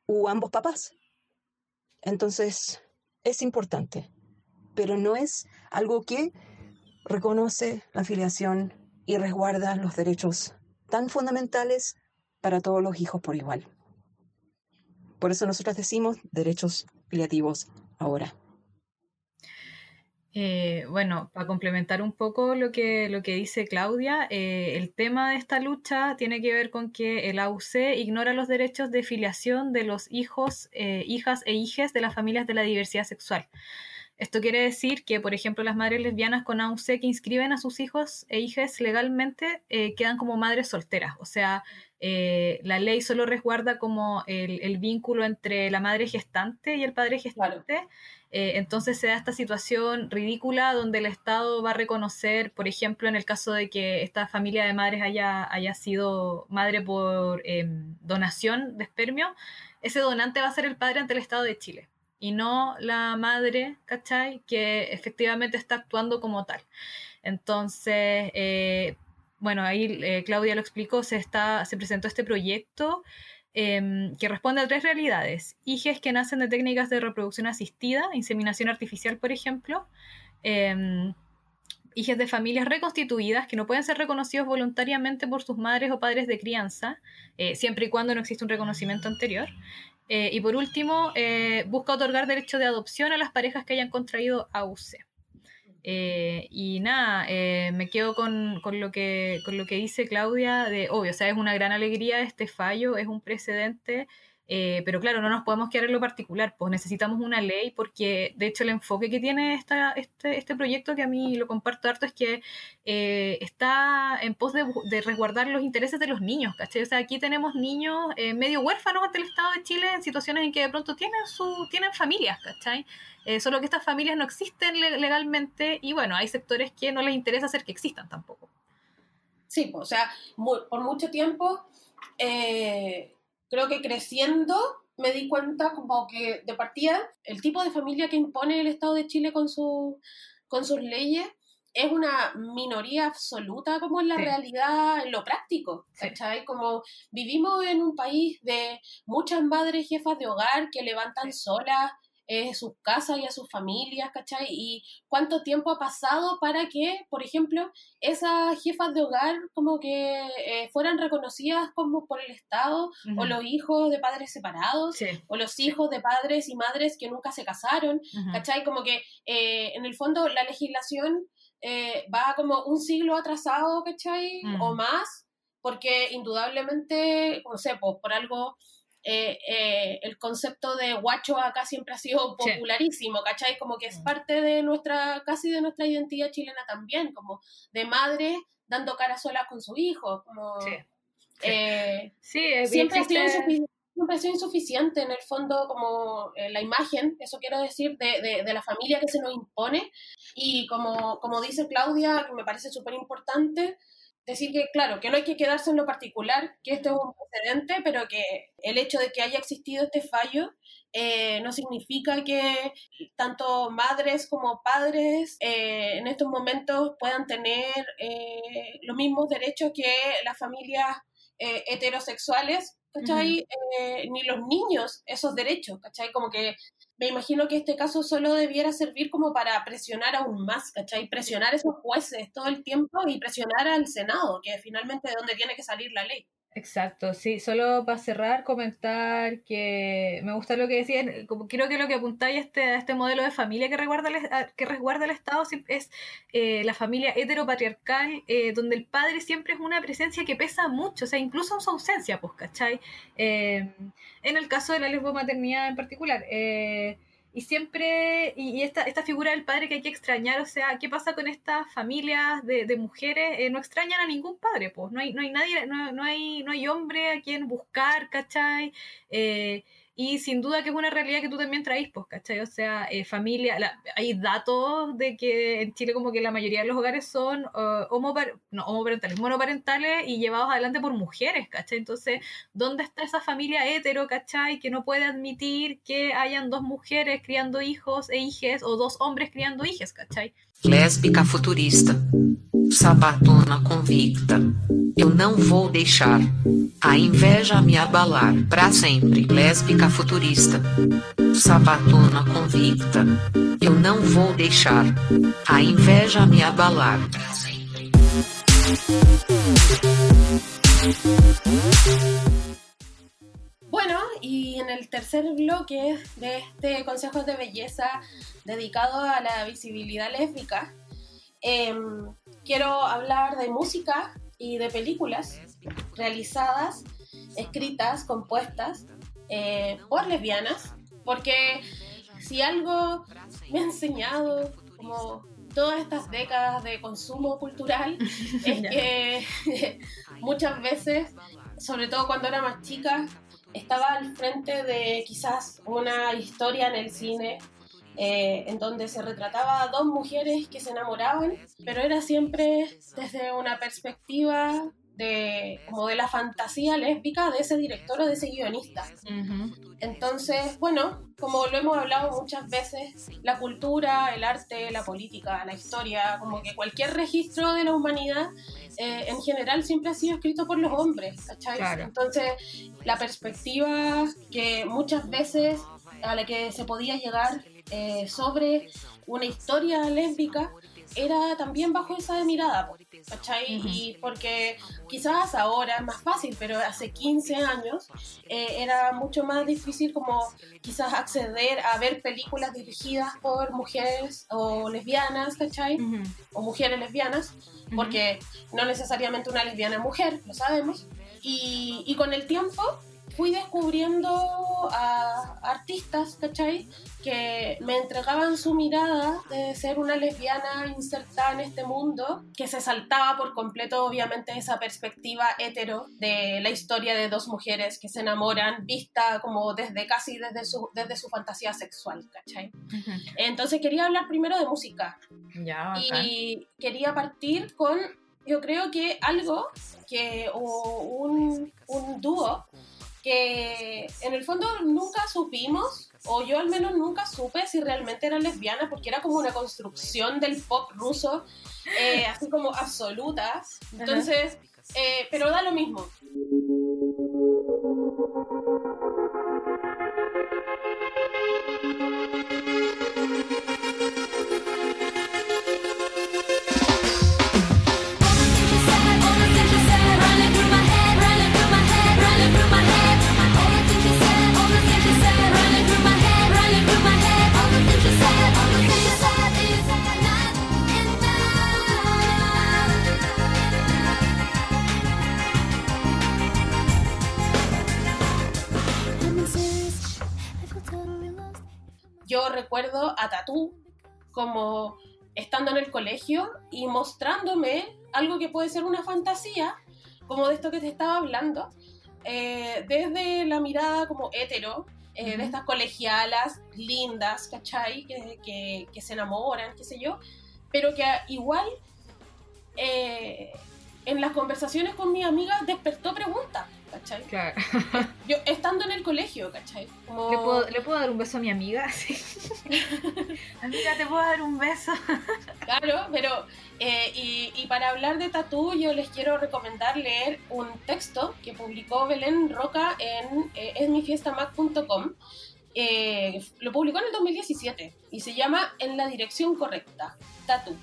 S7: u ambos papás. Entonces, es importante, pero no es algo que reconoce la filiación y resguarda los derechos tan fundamentales para todos los hijos por igual. Por eso nosotros decimos derechos filiativos ahora.
S1: Eh, bueno, para complementar un poco lo que, lo que dice Claudia, eh, el tema de esta lucha tiene que ver con que el AUC ignora los derechos de filiación de los hijos, eh, hijas e hijes de las familias de la diversidad sexual. Esto quiere decir que, por ejemplo, las madres lesbianas con AUC que inscriben a sus hijos e hijas legalmente quedan como madres solteras. O sea, la ley solo resguarda como el, el, vínculo entre la madre gestante y el padre gestante. Claro eh, entonces se da esta situación ridícula donde el Estado va a reconocer, por ejemplo, en el caso de que esta familia de madres haya, haya sido madre por em, donación de espermio, ese donante va a ser el padre ante el Estado de Chile y no la madre, ¿cachai? Que efectivamente está actuando como tal. Entonces, eh, bueno, ahí eh, Claudia lo explicó, se, está, se presentó este proyecto Em, que responde a tres realidades. Hijes que nacen de técnicas de reproducción asistida, inseminación artificial, por ejemplo. Eh, hijes de familias reconstituidas que no pueden ser reconocidos voluntariamente por sus madres o padres de crianza, eh, siempre y cuando no existe un reconocimiento anterior. Eh, y por último, eh, busca otorgar derecho de adopción a las parejas que hayan contraído AUC. Eh, y nada, eh, me quedo con, con, lo que, con lo que dice Claudia, de obvio, o sea, es una gran alegría este fallo, es un precedente eh, pero claro, no nos podemos quedar en lo particular, pues necesitamos una ley porque de hecho el enfoque que tiene esta, este, este proyecto, que a mí lo comparto harto, es que eh, está en pos de, resguardar los intereses de los niños, ¿cachai? O sea, aquí tenemos niños eh, medio huérfanos ante el Estado de Chile en situaciones en que de pronto tienen, su, tienen familias, ¿cachai? solo que estas familias no existen legalmente y bueno, hay sectores que no les interesa hacer que existan tampoco.
S2: Sí, o sea, por mucho tiempo creo que creciendo me di cuenta como que de partida el tipo de familia que impone el Estado de Chile con, su, con sus leyes es una minoría absoluta como en la sí. realidad, en lo práctico, ¿cachai? Sí. Como vivimos en un país de muchas madres jefas de hogar que levantan sí. solas eh, sus casas y a sus familias, ¿cachai? Y cuánto tiempo ha pasado para que, por ejemplo, esas jefas de hogar como que eh, fueran reconocidas como por el Estado, uh -huh. o los hijos de padres separados, sí. o los hijos de padres y madres que nunca se casaron, uh -huh. ¿cachai? Como que eh, en el fondo la legislación va como un siglo atrasado, ¿cachai? Uh -huh. O más, porque indudablemente, no sé, pues por algo eh, eh, el concepto de guacho acá siempre ha sido popularísimo, sí. ¿cachai? Como que es mm. parte de nuestra, casi de nuestra identidad chilena también, como de madre dando cara sola con su hijo, como... Sí. Eh, sí, siempre, ha sido siempre ha sido insuficiente en el fondo como eh, la imagen, eso quiero decir, de, de, de, la familia que se nos impone y como, como dice Claudia, que me parece súper importante, decir que, claro, que no hay que quedarse en lo particular, que esto es un precedente, pero que el hecho de que haya existido este fallo eh, no significa que tanto madres como padres eh, en estos momentos puedan tener eh, los mismos derechos que las familias eh, heterosexuales, ¿cachai? Uh -huh. ni los niños esos derechos, ¿cachai? Como que me imagino que este caso solo debiera servir como para presionar aún más, ¿cachai? Presionar a esos jueces todo el tiempo y presionar al Senado, que finalmente es donde tiene que salir la ley.
S1: Exacto, sí, solo para cerrar, comentar que me gusta lo que decían, como creo que lo que apuntáis a este, a este modelo de familia que resguarda el, que resguarda el Estado es eh, la familia heteropatriarcal, eh, donde el padre siempre es una presencia que pesa mucho, o sea, incluso en su ausencia, pues, ¿cachai? Eh, en el caso de la lesbomaternidad en particular. Eh, y siempre, y, esta, esta figura del padre que hay que extrañar, o sea, ¿qué pasa con estas familias de, de mujeres? Eh, no extrañan a ningún padre, pues, no hay, no hay nadie, no, no, hay, no hay hombre a quien buscar, ¿cachai? Eh, y sin duda que es una realidad que tú también traís, pues, ¿cachai? O sea, eh, familia, la, hay datos de que en Chile como que la mayoría de los hogares son uh, no, homoparentales, monoparentales y llevados adelante por mujeres, ¿cachai? Entonces, ¿dónde está esa familia hetero, ¿cachai? Que no puede admitir que hayan dos mujeres criando hijos e hijes o dos hombres criando hijes, ¿cachai?
S8: Lésbica futurista, sabatona convicta. Eu não vou deixar a inveja me abalar para sempre. Lésbica futurista, sabatona convicta. Eu não vou deixar a inveja me abalar para sempre.
S2: Bueno, y en el tercer bloque de este Consejo de Belleza dedicado a la visibilidad lésbica, em, quiero hablar de música y de películas realizadas, escritas, compuestas eh, por lesbianas, porque si algo me ha enseñado como todas estas décadas de consumo cultural es que muchas veces, sobre todo cuando era más chica, estaba al frente de quizás una historia en el cine eh, en donde se retrataba a dos mujeres que se enamoraban, pero era siempre desde una perspectiva de como de la fantasía lésbica de ese director o de ese guionista.
S1: Ujú.
S2: Entonces, bueno, como lo hemos hablado muchas veces, la cultura, el arte, la política, la historia, como que cualquier registro de la humanidad eh, en general siempre ha sido escrito por los hombres, ¿cachai?
S1: Claro.
S2: Entonces, la perspectiva que muchas veces a la que se podía llegar eh, sobre una historia lésbica era también bajo esa mirada, ¿cachai? Y porque quizás ahora es más fácil, pero hace 15 años eh, era mucho más difícil como quizás acceder a ver películas dirigidas por mujeres o lesbianas, ¿cachai? O mujeres lesbianas, porque no necesariamente una lesbiana es mujer, lo sabemos. Y, y con el tiempo fui descubriendo a artistas, ¿cachai? Que me entregaban su mirada de ser una lesbiana insertada en este mundo, que se saltaba por completo, obviamente, esa perspectiva hetero de la historia de dos mujeres que se enamoran, vista como desde casi desde su, desde su fantasía sexual, ¿cachai? Entonces quería hablar primero de música.
S1: Ya, bacán.
S2: Y quería partir con, yo creo que algo que, o un, un dúo que en el fondo nunca supimos, o yo al menos nunca supe si realmente era lesbiana, porque era como una construcción del pop ruso, eh, así como absoluta. Entonces, eh, pero da lo mismo. Recuerdo a Tatú como estando en el colegio y mostrándome algo que puede ser una fantasía, como de esto que te estaba hablando, eh, desde la mirada como hetero, eh, de estas colegialas lindas, ¿cachai? Que, que- que se enamoran, qué sé yo, pero que igual eh, en las conversaciones con mis amigas despertó preguntas, ¿cachai?
S1: Claro.
S2: Yo estando en el colegio, ¿cachai? Como-
S1: ¿Le puedo, ¿Le puedo dar un beso a mi amiga? Sí. amiga, ¿te puedo dar un beso?
S2: Claro, pero eh, y, y para hablar de tatú yo les quiero recomendar leer un texto que publicó Belén Roca en eh, esmifiestamac.com. Eh, lo publicó en el 2017 y se llama En la dirección correcta, tatú.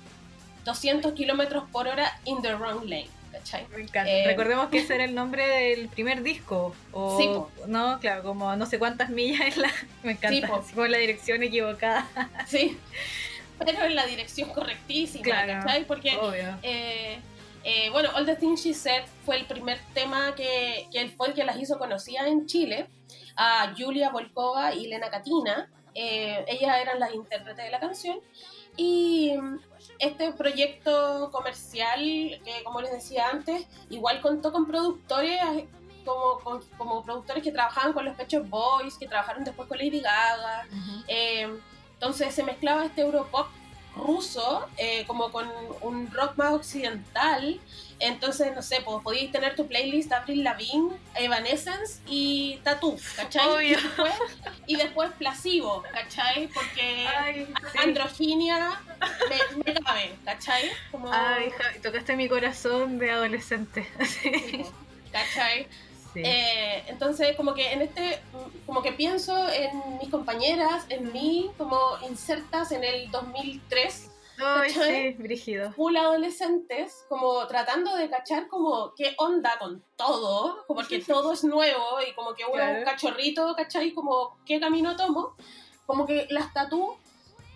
S2: 200 kilómetros por hora in the wrong lane. ¿Cachai?
S1: Me encanta.
S2: Eh,
S1: Recordemos que ese era el nombre del primer disco. O,
S2: Sí, po.
S1: No, claro, como no sé cuántas millas es la. Me encanta.
S2: Sí,
S1: así como la dirección equivocada.
S2: Sí, pero en la dirección correctísima,
S1: Claro.
S2: ¿cachai? Porque
S1: Obvio.
S2: Eh, eh, bueno, All the Things She Said fue el primer tema que, que fue el que las hizo conocidas en Chile, a Julia Volkova y Lena Katina. Eh, ellas eran las intérpretes de la canción. Y este proyecto comercial, que como les decía antes, igual contó con productores como, con- como productores que trabajaban con los Pechos Boys, que trabajaron después con Lady Gaga. Eh, entonces se mezclaba este Europop ruso eh, como con un rock más occidental. Entonces, no sé, pues podíais tener tu playlist Avril Lavigne, Evanescence y Tattoo, ¿cachai? Y
S1: Obvio.
S2: después, y después Placebo, ¿cachai? Porque
S1: Ay, sí.
S2: androginia me, me cabe, ¿cachai? Como,
S1: Ay, tocaste mi corazón de adolescente.
S2: sí, ¿cachai?
S1: Sí.
S2: Eh, entonces, como que en este, como que pienso en mis compañeras, en mí, como insertas en el 2003,
S1: Ay,
S2: ¿cachai?
S1: sí, brígido.
S2: full adolescentes, como tratando de cachar como qué onda con todo, como que todo es nuevo y como que uno es un
S1: Claro.
S2: cachorrito, ¿cachai? Como qué camino tomo, como que las tatú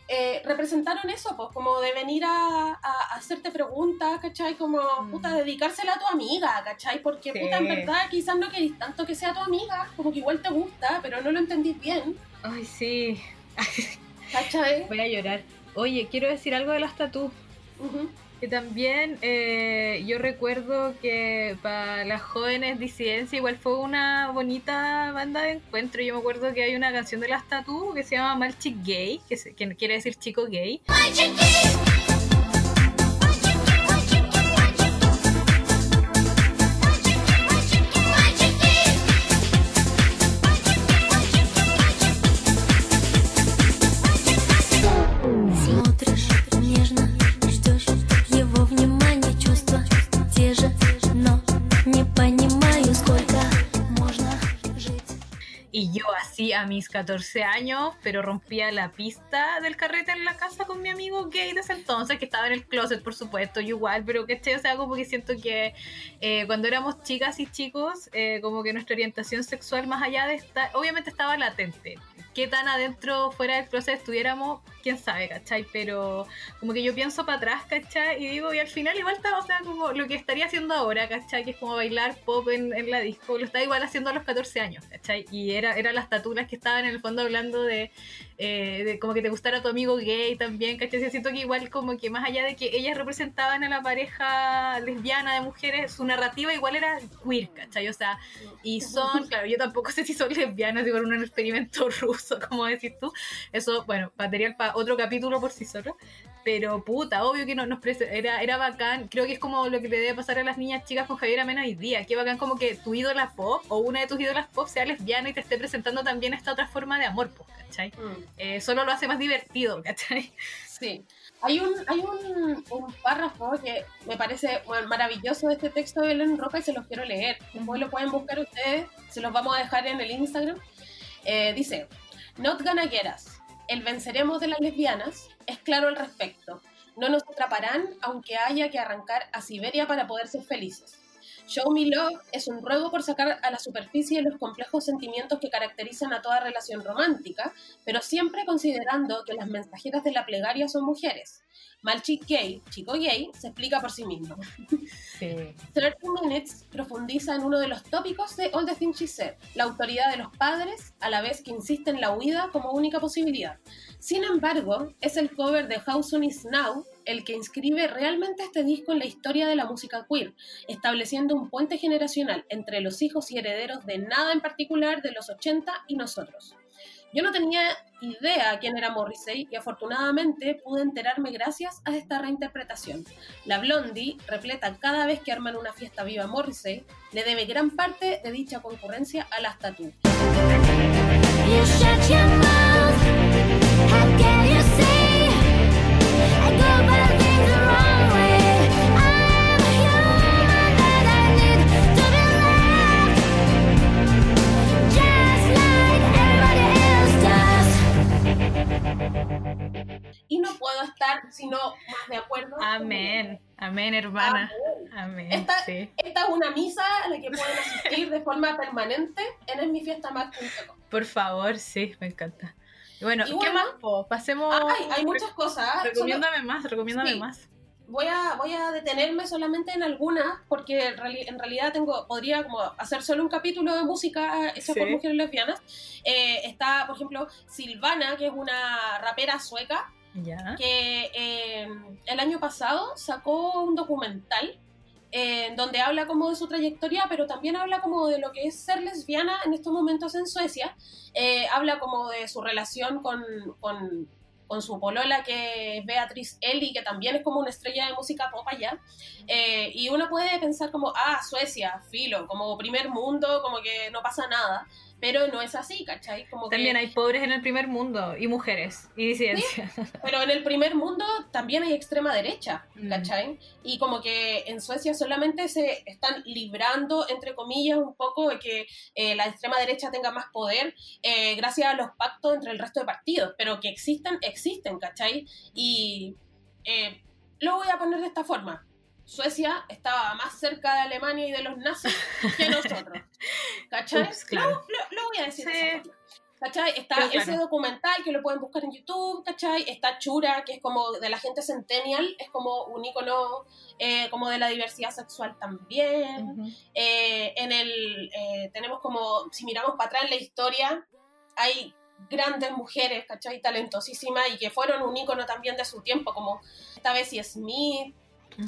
S2: eh, representaron eso, pues como de venir a, a- a hacerte preguntas, ¿cachai? Como,
S1: Mm.
S2: puta, dedicársela a tu amiga, ¿cachai? Porque,
S1: Sí.
S2: puta, en verdad quizás no querís tanto que sea tu amiga, como que igual te gusta, pero no lo entendís bien,
S1: Ay, sí.
S2: ¿cachai?
S1: Voy a llorar. Oye, quiero decir algo de las tatú. Que también eh, yo recuerdo que para las jóvenes disidencia igual fue una bonita banda de encuentro. Yo me acuerdo que hay una canción de las tatú que se llama Malchick Gay, que, se, que quiere decir chico gay.
S6: Malchick Gay.
S1: Y yo así a mis 14 años, pero rompía la pista del carrete en la casa con mi amigo gay de ese entonces, que estaba en el closet, por supuesto, yo igual, pero que o sea, como que siento que eh, cuando éramos chicas y chicos, eh, como que nuestra orientación sexual más allá de esta, obviamente estaba latente. Qué tan adentro, fuera del closet estuviéramos, quién sabe, ¿cachai? Pero como que yo pienso para atrás, ¿cachai? Y digo, y al final igual estaba, o sea, como lo que estaría haciendo ahora, ¿cachai? Que es como bailar pop en, en la disco, lo estaba igual haciendo a los 14 años, ¿cachai? Y era, eran las tatulas que estaban en el fondo hablando de, eh, de como que te gustara tu amigo gay también, ¿cachai? Siento que igual como que más allá de que ellas representaban a la pareja lesbiana de mujeres, su narrativa igual era queer, ¿cachai? O sea, y son, claro, yo tampoco sé si son lesbianas, igual un experimento ruso, como decís tú. Eso, bueno, material para otro capítulo por sí solo. Pero puta, obvio que no, nos era, era bacán. Creo que es como lo que le debe pasar a las niñas chicas con Javier Amena hoy día. Qué bacán como que tu ídola pop o una de tus ídolas pop sea lesbiana y te esté presentando también esta otra forma de amor, pues, ¿cachai?
S2: Mm.
S1: Eh, solo lo hace más divertido, ¿cachai?
S2: Sí. Hay un, hay un, un párrafo que me parece maravilloso de este texto de Belén Roca y se los quiero leer. Después lo pueden buscar ustedes, se los vamos a dejar en el Instagram. Eh, dice, Not gonna get us. El venceremos de las lesbianas es claro al respecto. No nos atraparán aunque haya que arrancar a Siberia para poder ser felices. Show Me Love es un ruego por sacar a la superficie los complejos sentimientos que caracterizan a toda relación romántica, pero siempre considerando que las mensajeras de la plegaria son mujeres. Malchic Gay, chico gay, se explica por sí mismo.
S1: Sí.
S2: 30 Minutes profundiza en uno de los tópicos de All the Things She Said, la autoridad de los padres, a la vez que insiste en la huida como única posibilidad. Sin embargo, es el cover de How Soon Is Now el que inscribe realmente este disco en la historia de la música queer, estableciendo un puente generacional entre los hijos y herederos de nada en particular de los 80 y nosotros. Yo no tenía idea quién era Morrissey y afortunadamente pude enterarme gracias a esta reinterpretación. La Blondie, repleta cada vez que arman una fiesta viva Morrissey, le debe gran parte de dicha concurrencia a las Tatú.
S6: You
S2: Y no puedo estar sino más de acuerdo.
S1: Amén. Amén, hermana.
S2: Amén.
S1: Amén.
S2: Esta-
S1: Sí.
S2: Esta es una misa a la que pueden asistir de forma permanente en esmifiestamac.com.
S1: Por favor, sí, me encanta. Y bueno,
S2: Y
S1: ¿qué
S2: bueno-
S1: más? po? Pasemos.
S2: Ay, hay muchas cosas. ¿ah? Solo-
S1: Recomiéndame más, recomiéndame
S2: Sí.
S1: más.
S2: Voy a, voy a detenerme solamente en algunas, porque en, reali- en realidad tengo, podría como hacer solo un capítulo de música hecha
S1: Sí.
S2: por mujeres lesbianas. Eh, está, por ejemplo, Silvana, que es una rapera sueca,
S1: Ya.
S2: que eh, el año pasado sacó un documental eh, donde habla como de su trayectoria, pero también habla como de lo que es ser lesbiana en estos momentos en Suecia. Habla como de su relación con, con, con su polola, que es Beatriz Eli, que también es como una estrella de música pop allá. Eh, y uno puede pensar como, ah, Suecia, filo, como primer mundo, como que no pasa nada. Pero no es así, ¿cachai? Como que-
S1: También hay pobres en el primer mundo y mujeres y disidencias.
S2: Pero en el primer mundo también hay extrema derecha,
S1: Mm.
S2: ¿cachai? Y como que en Suecia solamente se están librando, entre comillas, un poco de que eh, la extrema derecha tenga más poder eh, gracias a los pactos entre el resto de partidos, pero que existan, existen, ¿cachai? Y, eh, lo voy a poner de esta forma. Suecia estaba más cerca de Alemania y de los nazis que nosotros. ¿Cachai?
S1: Ups, claro.
S2: Lo, lo- lo voy a decir de
S1: Sí.
S2: ¿Cachai? Está
S1: Pero claro.
S2: ese documental que lo pueden buscar en YouTube, ¿cachai? Está Chura, que es como de la gente centennial, es como un icono como de la diversidad sexual también.
S1: Ujú.
S2: Eh, en el, eh, tenemos como, si miramos para atrás en la historia, hay grandes mujeres, ¿cachai? Talentosísimas y que fueron un icono también de su tiempo, como esta Bessie Smith,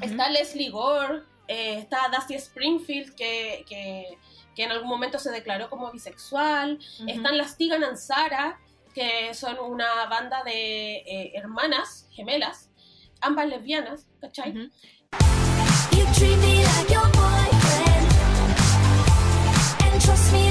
S2: Está Leslie Gore, eh, está Dusty Springfield, que, que, que en algún momento se declaró como bisexual, están las Tigan and Sara, que son una banda de eh, hermanas gemelas, ambas lesbianas, ¿cachai?
S6: You treat me like your boyfriend. And trust me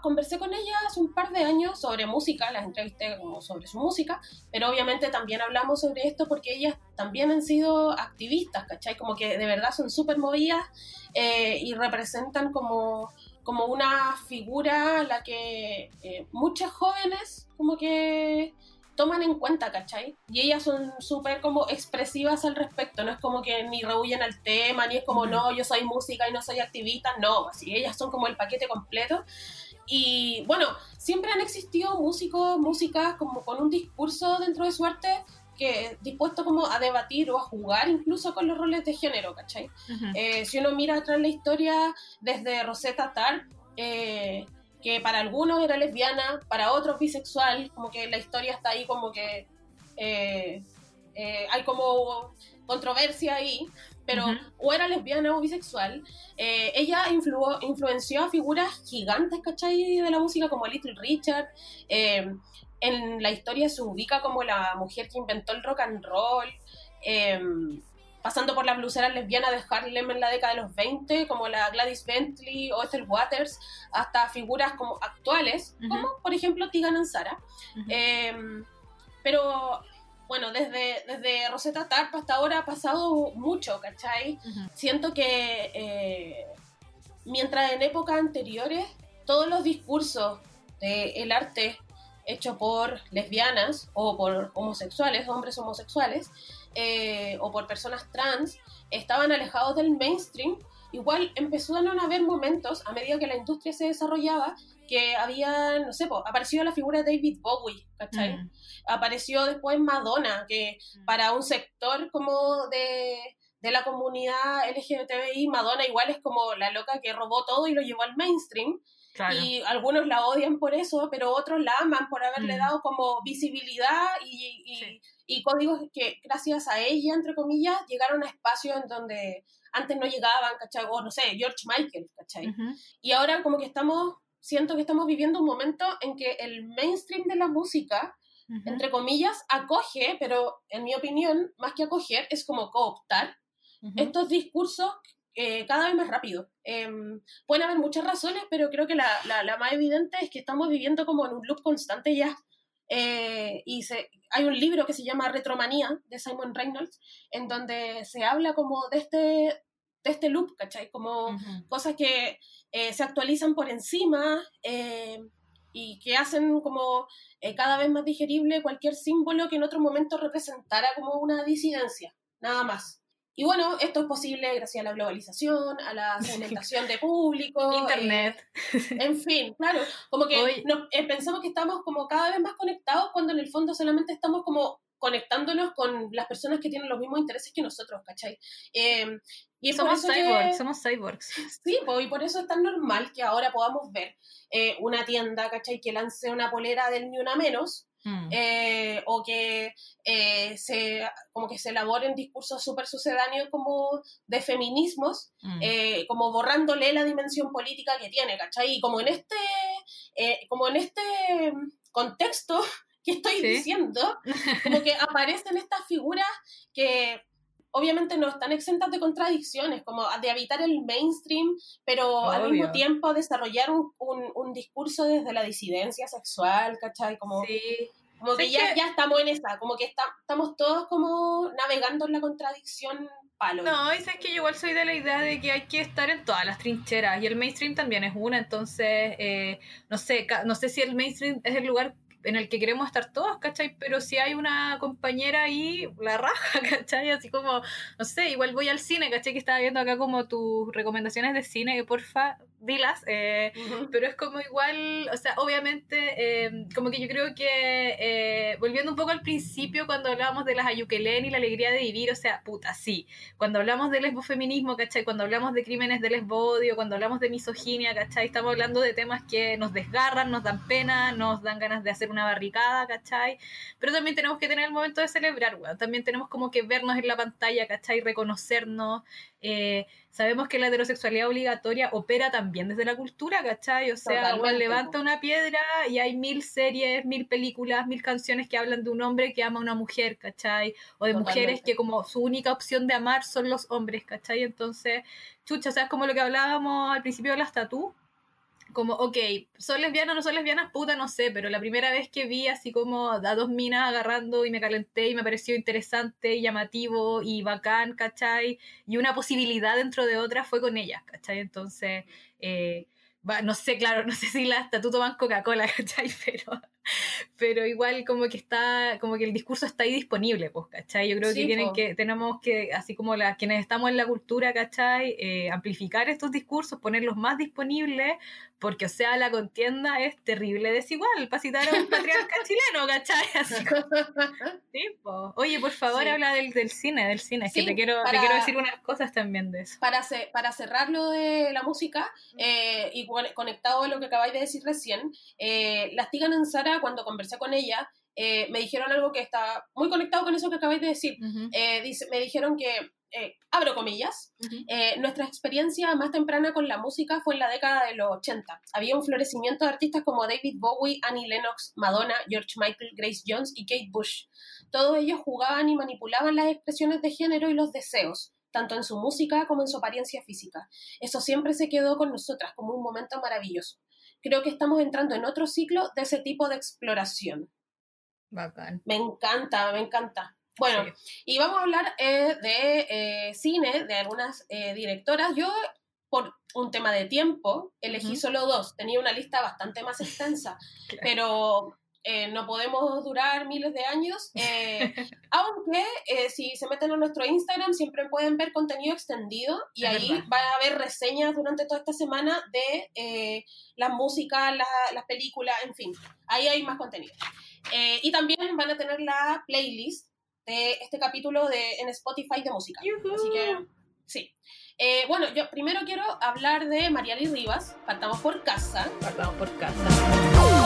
S2: conversé con ella hace un par de años sobre música, las entrevisté como sobre su música, pero obviamente también hablamos sobre esto porque ellas también han sido activistas, ¿cachai? Como que de verdad son súper movidas eh, y representan como, como una figura a la que eh, muchas jóvenes como que toman en cuenta, ¿cachai? Y ellas son súper como expresivas al respecto, no es como que ni rehuyen al tema, ni es como, no, yo soy música y no soy activista, no, así, ellas son como el paquete completo. Y bueno, siempre han existido músicos, músicas como con un discurso dentro de su arte que dispuesto como a debatir o a jugar incluso con los roles de género, ¿cachai? Eh, si uno mira atrás la historia desde Rosetta Tarp, eh, que para algunos era lesbiana, para otros bisexual, como que la historia está ahí como que eh, hay como controversia ahí, pero o era lesbiana o bisexual. Eh, ella influenció a figuras gigantes, ¿cachai? De la música como Little Richard. eh, en la historia se ubica como la mujer que inventó el rock and roll. eh, pasando por las bluseras lesbianas de Harlem en la década de los 20, como la Gladys Bentley o Ethel Waters, hasta figuras como actuales, como por ejemplo Tigan and Sara.
S1: Ujú.
S2: Eh, pero bueno, desde, desde Rosetta Tarp hasta ahora ha pasado mucho, ¿cachai? Siento que eh, mientras en épocas anteriores todos los discursos del arte hecho por lesbianas o por homosexuales, hombres homosexuales, eh, o por personas trans, estaban alejados del mainstream, igual empezaron a haber momentos, a medida que la industria se desarrollaba, que había, no sé, po, apareció la figura de David Bowie, ¿cachai?
S1: Mm.
S2: Apareció después Madonna, que para un sector como de, de la comunidad LGBTI, Madonna igual es como la loca que robó todo y lo llevó al mainstream.
S1: Claro.
S2: Y algunos la odian por eso, pero otros la aman por haberle
S1: Mm.
S2: dado como visibilidad y, y-
S1: Sí.
S2: y códigos que gracias a ella, entre comillas, llegaron a espacios en donde antes no llegaban, ¿cachai? O no sé, George Michael, ¿cachai?
S1: Ujú.
S2: Y ahora como que estamos, siento que estamos viviendo un momento en que el mainstream de la música, entre comillas, acoge, pero en mi opinión, más que acoger, es como cooptar estos discursos eh, cada vez más rápido. Em, pueden haber muchas razones, pero creo que la, la- la más evidente es que estamos viviendo como en un loop constante ya. Eh, y se, hay un libro que se llama Retromanía de Simon Reynolds, en donde se habla como de este, de este loop, ¿cachai? Como cosas que eh, se actualizan por encima eh, y que hacen como eh, cada vez más digerible cualquier símbolo que en otro momento representara como una disidencia, nada más. Y bueno, esto es posible gracias a la globalización, a la segmentación de público,
S1: Internet.
S2: en fin, claro, como que nos- pensamos que estamos como cada vez más conectados cuando en el fondo solamente estamos como conectándonos con las personas que tienen los mismos intereses que nosotros, ¿cachai? Eh, y
S1: somos
S2: que-
S1: cyborgs, somos cyborgs.
S2: Sí, po, y por eso es tan normal que ahora podamos ver eh, una tienda, ¿cachai? Que lance una polera del ni una menos,
S1: Mm.
S2: eh, o que eh, se, como que se elaboren discursos súper sucedáneos como de feminismos,
S1: Mm.
S2: como borrándole la dimensión política que tiene, ¿cachai? Y como en este, como en este contexto que estoy
S1: Sí.
S2: diciendo, como que aparecen estas figuras que obviamente no están exentas de contradicciones, como de habitar el mainstream, pero al mismo tiempo desarrollar un, un, un discurso desde la disidencia sexual, ¿cachai? Como,
S1: Sí.
S2: como que ya,
S1: que-
S2: ya estamos en esa, como que está- estamos todos como navegando en la contradicción palo.
S1: No, y sabes que yo igual soy de la idea de que hay que estar en todas las trincheras y el mainstream también es una, entonces, eh, no sé, no sé si el mainstream es el lugar en el que queremos estar todos, ¿cachai? Pero si hay una compañera ahí, la raja, ¿cachai? Así como, no sé, igual voy al cine, ¿cachai? Que estaba viendo acá como tus recomendaciones de cine, que porfa, dilas. eh,
S2: Ujú.
S1: pero es como igual, o sea, obviamente, eh, como que yo creo que, eh, volviendo un poco al principio, cuando hablábamos de las ayuquelen y la alegría de vivir, o sea, puta, sí, cuando hablamos de lesbofeminismo, ¿cachai? Cuando hablamos de crímenes de lesbodio, cuando hablamos de misoginia, ¿cachai? Estamos hablando de temas que nos desgarran, nos dan pena, nos dan ganas de hacer una barricada, ¿cachai? Pero también tenemos que tener el momento de celebrar, weón. También tenemos como que vernos en la pantalla, ¿cachai? Reconocernos. Eh, sabemos que la heterosexualidad obligatoria opera también desde la cultura, ¿cachai? O sea, levanta una piedra y hay mil series, mil películas, mil canciones que hablan de un hombre que ama a una mujer, ¿cachai? O de mujeres que como su única opción de amar son los hombres, ¿cachai? Entonces, chucha, o sea, es como lo que hablábamos al principio de las tatú. Como, ok, ¿son lesbianas no son lesbianas? Puta, no sé, pero la primera vez que vi así como a dos minas agarrando y me calenté y me pareció interesante llamativo y bacán, ¿cachai? Y una posibilidad dentro de otras fue con ellas, ¿cachai? Entonces, eh, no sé, claro, no sé si las tatú toman Coca-Cola, ¿cachai? Pero, pero igual como que está, como que el discurso está ahí disponible, pues, ¿cachai? Yo creo
S2: Sí,
S1: que tienen
S2: po.
S1: que, tenemos que, así como la, quienes estamos en la cultura, ¿cachai? Eh, amplificar estos discursos, ponerlos más disponibles, porque, o sea, la contienda es terrible desigual, para citar a un patriarca chileno, ¿cachai? Así como, sí, po. Oye, por favor,
S2: Sí.
S1: habla del, del cine, del cine, es
S2: Sí,
S1: que te quiero, te
S2: para-
S1: quiero decir unas cosas también de eso.
S2: para, ce- para cerrar lo de la música, eh, y con- conectado a lo que acabáis de decir recién, eh, las Tigan en Sara, cuando conversé con ella, eh, me dijeron algo que está muy conectado con eso que acabáis de decir.
S1: Ujú.
S2: Eh, dice- me dijeron que, eh, abro comillas, eh, nuestra experiencia más temprana con la música fue en la década de los 80. Había un florecimiento de artistas como David Bowie, Annie Lennox, Madonna, George Michael, Grace Jones y Kate Bush. Todos ellos jugaban y manipulaban las expresiones de género y los deseos, tanto en su música como en su apariencia física. Eso siempre se quedó con nosotras como un momento maravilloso. Creo que estamos entrando en otro ciclo de ese tipo de exploración.
S1: Bacán.
S2: Me encanta, me encanta. Bueno,
S1: Sí.
S2: y vamos a hablar eh, de eh, cine, de algunas eh, directoras. Yo, por un tema de tiempo, elegí solo dos. Tenía una lista bastante más extensa,
S1: Claro.
S2: pero eh, no podemos durar miles de años. eh, aunque eh, si se meten a nuestro Instagram siempre pueden ver contenido extendido y
S1: Es
S2: ahí
S1: verdad.
S2: van a haber reseñas durante toda esta semana de eh, las músicas, la- las películas, en fin. Ahí hay más contenido. Eh, y también van a tener la playlist de este capítulo de, en Spotify de música.
S1: Yujú.
S2: Así que, sí. Eh, bueno, yo primero quiero hablar de Mariali Rivas. Partamos por casa.
S1: Partamos por casa.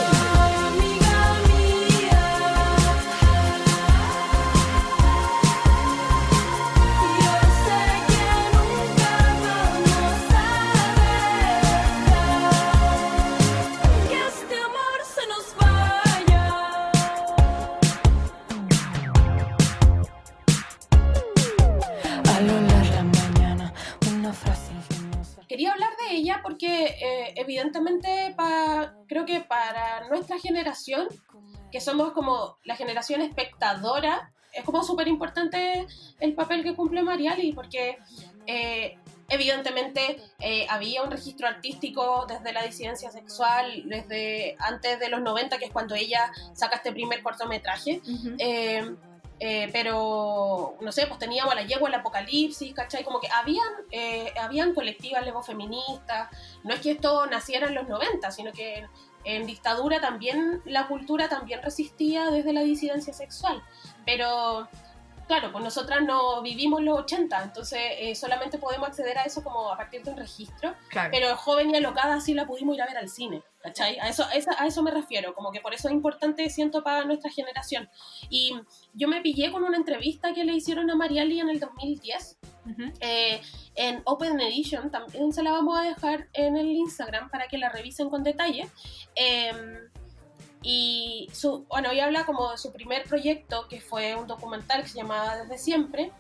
S2: Porque eh, evidentemente pa- creo que para nuestra generación, que somos como la generación espectadora, es como súper importante el papel que cumple Mariali porque eh, evidentemente eh, había un registro artístico desde la disidencia sexual, desde antes de los 90, que es cuando ella saca este primer cortometraje.
S1: Ujú.
S2: Eh, eh, pero, no sé, pues teníamos la yegua, el apocalipsis, ¿cachai? Como que habían, eh, habían colectivas feministas. No es que esto naciera en los 90, sino que en, en dictadura también la cultura también resistía desde la disidencia sexual. Pero, claro, pues nosotras no vivimos los 80, entonces eh, solamente podemos acceder a eso como a partir de un registro.
S1: Claro.
S2: Pero joven y alocada sí la pudimos ir a ver al cine, ¿cachai? A eso, a eso me refiero, como que por eso es importante, siento, para nuestra generación. Y yo me pillé con una entrevista que le hicieron a Mariali en el 2010,
S1: Ujú.
S2: eh, en Open Edition, también se la vamos a dejar en el Instagram para que la revisen con detalle. Eh, y su, bueno, ella habla como de su primer proyecto, que fue un documental que se llamaba Desde Siempre,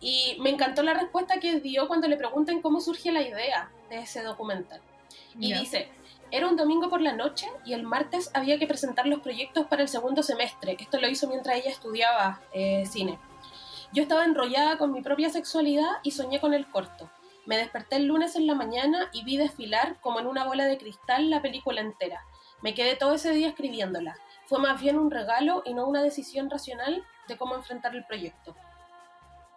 S2: Y me encantó la respuesta que dio cuando le preguntan cómo surge la idea de ese documental. Y dice, era un domingo por la noche y el martes había que presentar los proyectos para el segundo semestre. Esto lo hizo mientras ella estudiaba eh, cine. Yo estaba enrollada con mi propia sexualidad y soñé con el corto. Me desperté el lunes en la mañana y vi desfilar como en una bola de cristal la película entera. Me quedé todo ese día escribiéndola. Fue más bien un regalo y no una decisión racional de cómo enfrentar el proyecto.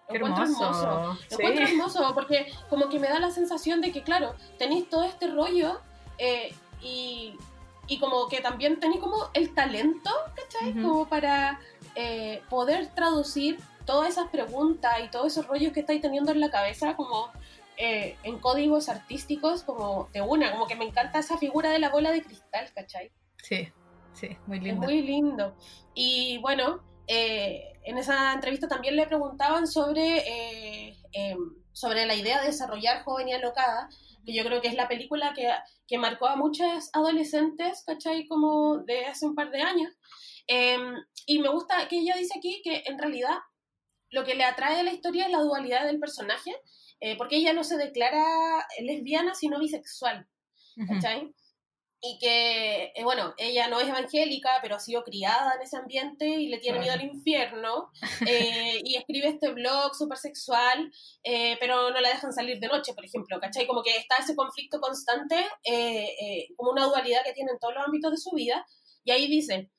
S2: Lo encuentro
S1: hermoso.
S2: Lo
S1: Sí.
S2: encuentro hermoso porque como que me da la sensación de que, claro, tenéis todo este rollo eh, y, y como que también tenéis como el talento, ¿cachai?
S1: Ujú.
S2: Como para eh, poder traducir todas esas preguntas y todos esos rollos que estáis teniendo en la cabeza como eh, en códigos artísticos como de una, como que me encanta esa figura de la bola de cristal, ¿cachai?
S1: Sí, sí, muy
S2: Es
S1: lindo.
S2: muy lindo. Y bueno, eh, en esa entrevista también le preguntaban sobre, eh, em, sobre la idea de desarrollar Joven y Alocada, que yo creo que es la película que, que marcó a muchas adolescentes, ¿cachai? Como de hace un par de años. Em, y me gusta que ella dice aquí que en realidad lo que le atrae a la historia es la dualidad del personaje, eh, porque ella no se declara lesbiana, sino bisexual.
S1: Ujú.
S2: ¿cachai? Y que, eh, bueno, ella no es evangélica, pero ha sido criada en ese ambiente y le tiene miedo al infierno. eh, y escribe este blog súper sexual, eh, pero no la dejan salir de noche, por ejemplo, ¿cachai? Como que está ese conflicto constante, como una dualidad que tiene en todos los ámbitos de su vida. Y ahí dice,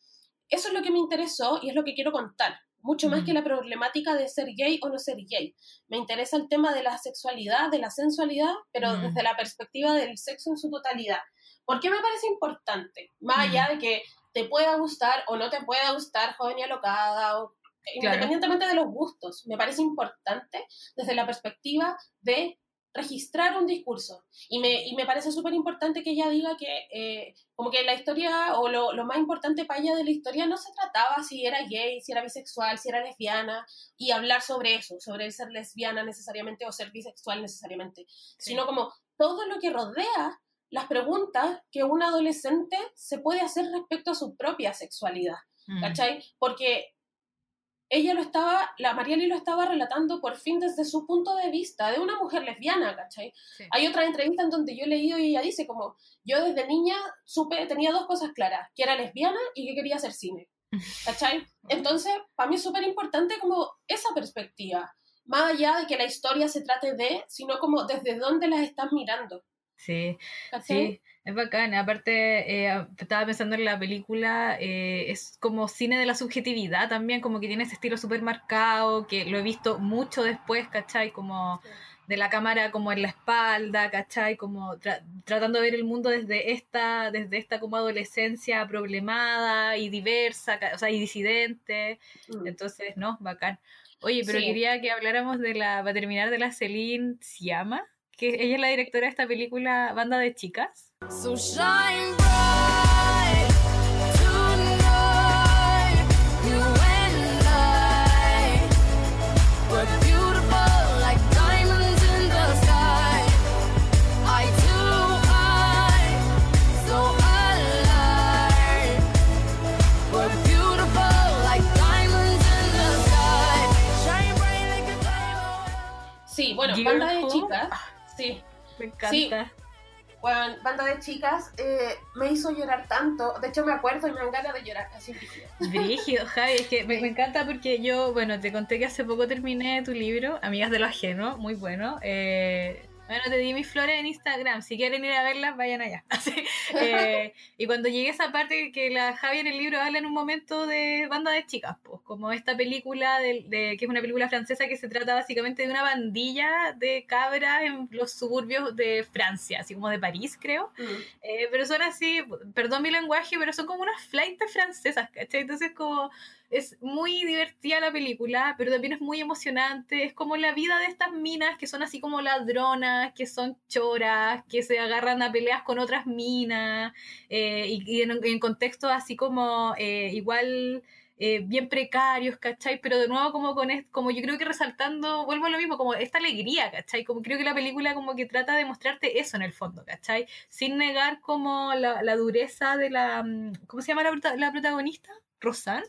S2: eso es lo que me interesó y es lo que quiero contar. Mucho más que la problemática de ser gay o no ser gay. Me interesa el tema de la sexualidad, de la sensualidad, pero
S1: Mm.
S2: desde la perspectiva del sexo en su totalidad. ¿Por qué me parece importante? Más
S1: Mm.
S2: allá de que te pueda gustar o no te pueda gustar joven y alocada, o,
S1: Claro.
S2: independientemente de los gustos, me parece importante desde la perspectiva de registrar un discurso. Y me, y me parece súper importante que ella diga que eh, como que la historia o lo, lo más importante para ella de la historia no se trataba si era gay, si era bisexual, si era lesbiana, y hablar sobre eso, sobre el ser lesbiana necesariamente o ser bisexual necesariamente,
S1: Sí.
S2: sino como todo lo que rodea las preguntas que un adolescente se puede hacer respecto a su propia sexualidad.
S1: Mm.
S2: ¿cachai? Porque ella lo estaba, la Marieli lo estaba relatando por fin desde su punto de vista, de una mujer lesbiana, ¿cachai?
S1: Sí.
S2: Hay otra entrevista en donde yo he leído y ella dice como, yo desde niña supe, tenía dos cosas claras, que era lesbiana y que quería hacer cine, ¿cachai? Entonces, para mí es súper importante como esa perspectiva, más allá de que la historia se trate de, sino como desde dónde las estás mirando,
S1: Sí,
S2: ¿cachai?
S1: sí, es bacán. Aparte, eh, estaba pensando en la película, eh, es como cine de la subjetividad también, como que tiene ese estilo súper marcado, que lo he visto mucho después, ¿cachai? Como de la cámara como en la espalda, ¿cachai? Como tra- tratando de ver el mundo desde esta, desde esta como adolescencia problemada y diversa, o sea, y disidente.
S2: Mm.
S1: Entonces, ¿no? Bacán. Oye, pero
S2: Sí.
S1: quería que habláramos de la, para terminar, de la Celine Siama, que ella es la directora de esta película Banda de Chicas.
S6: So.
S2: Sí, bueno, banda de chicas, sí.
S1: Me encanta.
S2: Bueno, banda de chicas eh, me hizo llorar tanto. De hecho, me acuerdo y me dan ganas de llorar así. Brígido,
S1: Javi, es que me, me encanta porque yo, bueno, te conté que hace poco terminé tu libro, Amigas de lo Ajeno, muy bueno. Eh, bueno, te di mis flores en Instagram, si quieren ir a verlas, vayan allá. Así, eh, y cuando llegué a esa parte que la Javi en el libro habla en un momento de banda de chicas, pues, como esta película, de, de- que es una película francesa que se trata básicamente de una bandilla de cabras en los suburbios de Francia, así como de París, creo.
S2: Mm.
S1: Eh, pero son así, perdón mi lenguaje, pero son como unas flights francesas, ¿cachai? Entonces como es muy divertida la película, pero también es muy emocionante, es como la vida de estas minas que son así como ladronas, que son choras, que se agarran a peleas con otras minas, eh, y, en, en contextos así como eh, igual... eh, bien precarios, ¿cachai? Pero de nuevo como con como yo creo que resaltando, vuelvo a lo mismo, como esta alegría, ¿cachai? Como creo que la película como que trata de mostrarte eso en el fondo, ¿cachai? sin negar como la, la dureza de la... mm, ¿Cómo se llama la, la protagonista? ¿Rosanne?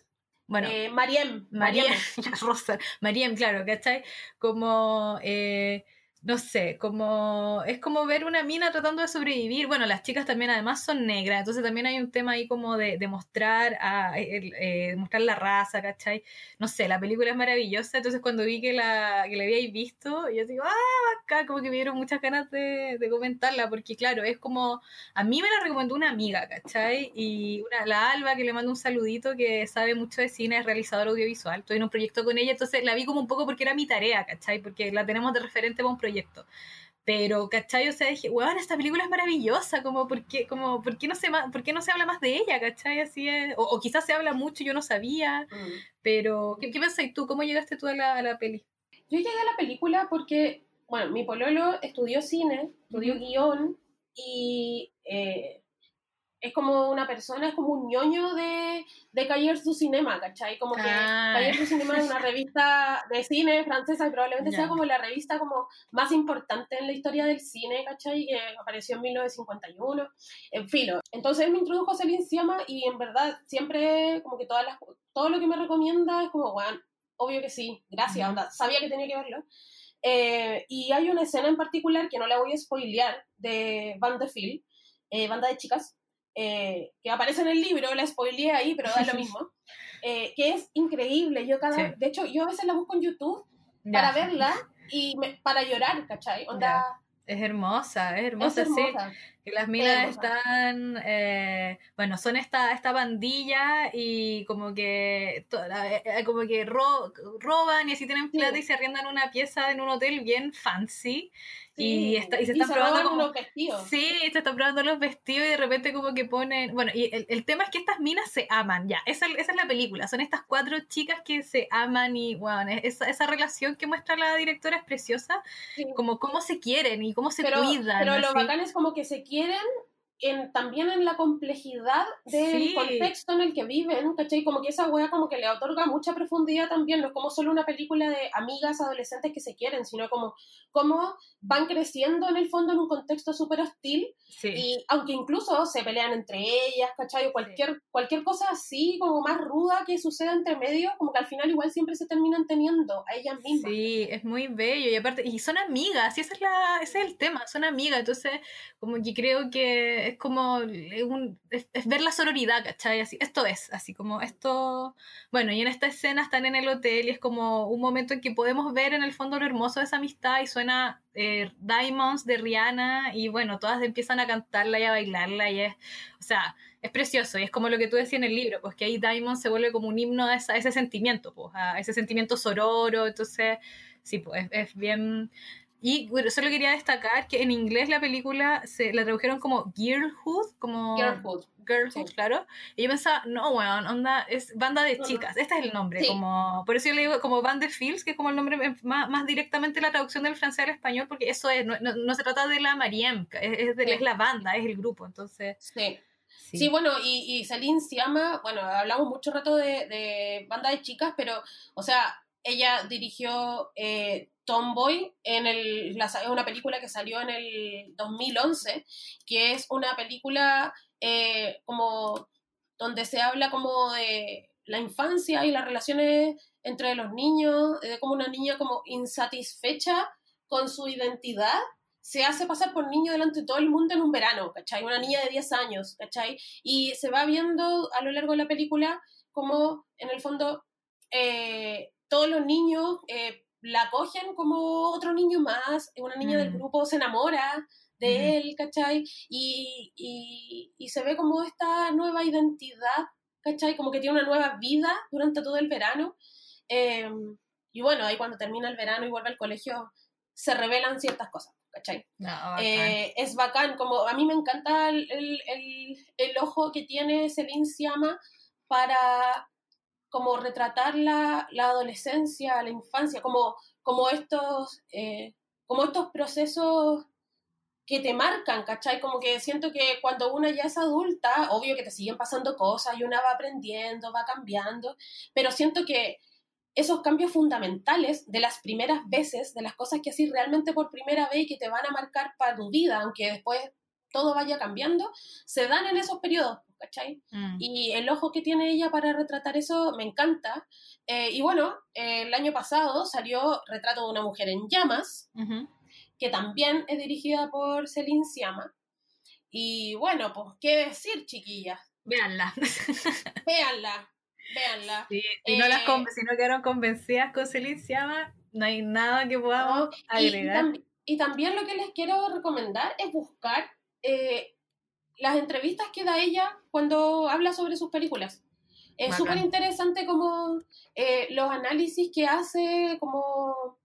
S1: Bueno,
S2: Eh, Mariem.
S1: Mariem,
S2: Mariem.
S1: Rosa, Mariem, claro, ¿cachai? Como, eh, no sé, como, es como ver una mina tratando de sobrevivir. Bueno, las chicas también además son negras, entonces también hay un tema ahí como de, de mostrar, a, eh, mostrar la raza, ¿cachai? No sé, la película es maravillosa, entonces cuando vi que la, que la habíais visto, yo digo, ah, acá como que me dieron muchas ganas de, de comentarla, porque claro, es como, a mí me la recomendó una amiga, ¿cachai? Y una, la Alba, que le mando un saludito, que sabe mucho de cine, es realizador audiovisual. Estoy en un proyecto con ella, entonces la vi como un poco porque era mi tarea, ¿cachai? Porque la tenemos de referente para un proyecto. Pero, ¿cachai? O sea, dije, weón, esta película es maravillosa, como, ¿por qué, como, ¿por qué, no, se, ¿por qué no se habla más de ella, ¿cachai? Así es. O, o quizás se habla mucho yo no sabía,
S2: Mm.
S1: pero, ¿qué, qué pensáis tú? ¿Cómo llegaste tú a la, a la peli?
S2: Yo llegué a la película porque, bueno, mi pololo estudió cine, estudió guion y eh, es como una persona, es como un ñoño de, de Cahiers du Cinema, ¿cachai? Como que
S1: Ah.
S2: Cahiers du Cinema es una revista de cine francesa y probablemente
S1: Ya.
S2: sea como la revista como más importante en la historia del cine, ¿cachai? Que apareció en 1951, en filo. Entonces me introdujo a Celine Sciamma y en verdad siempre como que todas las, todo lo que me recomienda es como, bueno, obvio que sí, gracias,
S1: Ujú.
S2: onda, sabía que tenía que verlo. Eh, y hay una escena en particular que no la voy a spoilear de Van de Phil, eh, banda de chicas, eh, que aparece en el libro, la spoileé ahí, pero da lo mismo, eh, que es increíble. Yo cada,
S1: Sí.
S2: De hecho, yo a veces la busco en YouTube
S1: Ya.
S2: para verla y me- para llorar, ¿cachai? Onda,
S1: Es hermosa, es
S2: es
S1: hermosa, sí. Que las minas están, eh, bueno, son esta, esta bandilla y como que, eh, como que ro- roban y así tienen plata
S2: Sí.
S1: y se arriendan una pieza en un hotel bien fancy.
S2: Sí.
S1: Y, está, y se están
S2: se
S1: probando
S2: roban
S1: como...
S2: unos vestidos.
S1: Sí, se están probando los vestidos y de repente como que ponen... Bueno, y el, el tema es que estas minas se aman, ya, esa, esa es la película. Son estas cuatro chicas que se aman y, bueno, esa, esa relación que muestra la directora es preciosa,
S2: Sí.
S1: como cómo se quieren y cómo se
S2: pero,
S1: cuidan.
S2: pero lo
S1: así.
S2: bacán es como que se quieren en, también en la complejidad del
S1: Sí.
S2: contexto en el que viven, ¿cachai? Como que esa wea como que le otorga mucha profundidad también, no es como solo una película de amigas adolescentes que se quieren, sino como cómo van creciendo en el fondo en un contexto súper hostil
S1: Sí.
S2: y aunque incluso se pelean entre ellas, ¿cachai? O cualquier, cualquier cosa así como más ruda que suceda entre medio, como que al final igual siempre se terminan teniendo a ellas mismas.
S1: Sí, es muy bello y aparte, y son amigas, y ese es, la, ese es el tema, son amigas, entonces como que creo que es como es, ver la sororidad, ¿cachai? Así, esto es, así como esto, bueno, y en esta escena están en el hotel y es como un momento en que podemos ver en el fondo lo hermoso de esa amistad y suena eh, Diamonds de Rihanna y bueno, todas empiezan a cantarla y a bailarla y es, o sea, es precioso y es como lo que tú decías en el libro, pues que ahí Diamond se vuelve como un himno a, ese sentimiento, pues, a ese sentimiento sororo, entonces, sí, pues es, es bien... Y solo quería destacar que en inglés la película se la tradujeron como Girlhood, como
S2: Girlhood.
S1: Girlhood,
S2: Sí.
S1: claro. Y yo pensaba, no, weón, onda, es banda de chicas, este es el nombre,
S2: Sí.
S1: como, por eso yo le digo como Band de Fields, que es como el nombre más, más directamente la traducción del francés al español, porque eso es, no, no- no se trata de la Mariem, es, es, de-
S2: Sí.
S1: es la banda, es el grupo, entonces,
S2: Sí.
S1: sí.
S2: Sí, bueno, y, y Celine Sciamma, bueno, hablamos mucho rato de, de banda de chicas, pero, o sea, ella dirigió eh, Tomboy en el, la, una película que salió en el 2011, que es una película eh, como donde se habla como de la infancia y las relaciones entre los niños, de como una niña como insatisfecha con su identidad se hace pasar por niño delante de todo el mundo en un verano, ¿cachai? Una niña de 10 años, ¿cachai? Y se va viendo a lo largo de la película como, en el fondo, eh, todos los niños eh, la cogen como otro niño más, una niña del
S1: Mm.
S2: grupo se enamora de
S1: Ujú.
S2: él, ¿cachai? Y, y, y se ve como esta nueva identidad, ¿cachai? Como que tiene una nueva vida durante todo el verano. Eh, y bueno, ahí cuando termina el verano y vuelve al colegio, se revelan ciertas cosas, ¿cachai?
S1: No, bacán.
S2: Eh, es bacán, como a mí me encanta el, el, el- el ojo que tiene Celine Sciamma para como retratar la, la adolescencia, la infancia, como, como, estos, eh, como estos procesos que te marcan, ¿cachai? Como que siento que cuando una ya es adulta, obvio que te siguen pasando cosas y una va aprendiendo, va cambiando, pero siento que esos cambios fundamentales de las primeras veces, de las cosas que haces realmente por primera vez y que te van a marcar para tu vida, aunque después todo vaya cambiando, se dan en esos periodos, ¿cachai?
S1: Mm.
S2: Y el ojo que tiene ella para retratar eso me encanta. Eh, y bueno, eh, el año pasado salió Retrato de una mujer en llamas, que también es dirigida por Celine Siama. Y bueno, pues, ¿qué decir, chiquillas?
S1: Véanla.
S2: Véanla, véanla.
S1: Sí, si, no las
S2: Eh,
S1: si no quedaron convencidas con Celine Sciamma, no hay nada que podamos
S2: ¿no? Y
S1: agregar.
S2: tam- y también lo que les quiero recomendar es buscar eh, las entrevistas que da ella cuando habla sobre sus películas. Es súper interesante como eh, los análisis que hace, como,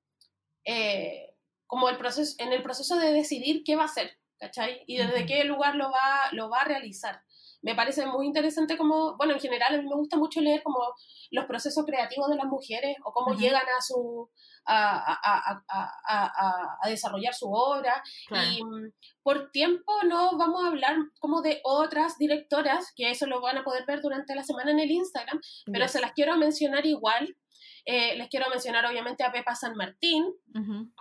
S2: eh, como el proceso, en el proceso de decidir qué va a hacer, ¿cachai? Y desde qué lugar lo va, lo va a realizar. Me parece muy interesante como, bueno, en general a mí me gusta mucho leer como los procesos creativos de las mujeres o cómo llegan a su a, a- a- desarrollar su obra
S1: Claro.
S2: y mm, por tiempo no vamos a hablar como de otras directoras que eso lo van a poder ver durante la semana en el Instagram pero
S1: Yes.
S2: se las quiero mencionar igual Eh, les quiero mencionar obviamente a Pepa San Martín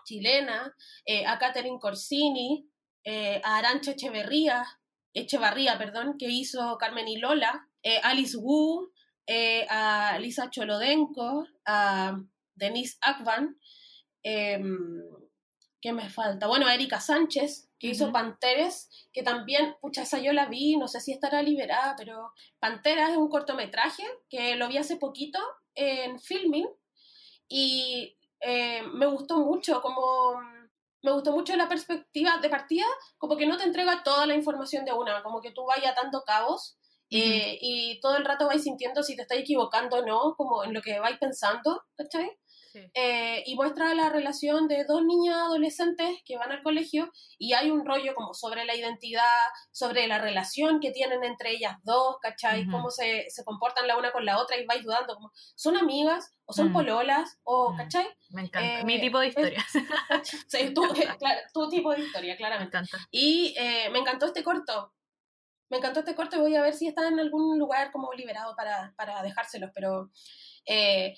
S2: chilena, eh, a Catherine Corsini, eh, a Arancha Echeverría, Echevarría, perdón, que hizo Carmen y Lola, eh, Alice Wu, eh, a Lisa Cholodenko, a Denise Akvan, em, ¿qué me falta? Bueno, a Erika Sánchez, que hizo. Panteres, que también, pucha, esa yo la vi, no sé si estará liberada, pero Panteras es un cortometraje que lo vi hace poquito en Filming y eh, me gustó mucho, como me gustó mucho la perspectiva de partida, como que no te entrega toda la información de una, como que tú vayas atando cabos eh, y todo el rato vais sintiendo si te estás equivocando o no, como en lo que vais pensando, ¿cachai?
S1: Sí.
S2: Eh, y muestra la relación de dos niñas adolescentes que van al colegio y hay un rollo como sobre la identidad, sobre la relación que tienen entre ellas dos, ¿cachai?
S1: Ujú.
S2: Cómo se, se comportan la una con la otra y vais dudando, como, ¿son amigas? ¿O son
S1: Mm.
S2: pololas? ¿O,
S1: Mm.
S2: ¿cachai? eh,
S1: Me encanta. Mi tipo de
S2: es-
S1: historias.
S2: Sí, eh, claro, tu tipo de historia,
S1: Me
S2: claramente.
S1: encanta.
S2: Y eh, me encantó este corto. Me encantó este corto y voy a ver si está en algún lugar como liberado para, para dejárselos, pero eh,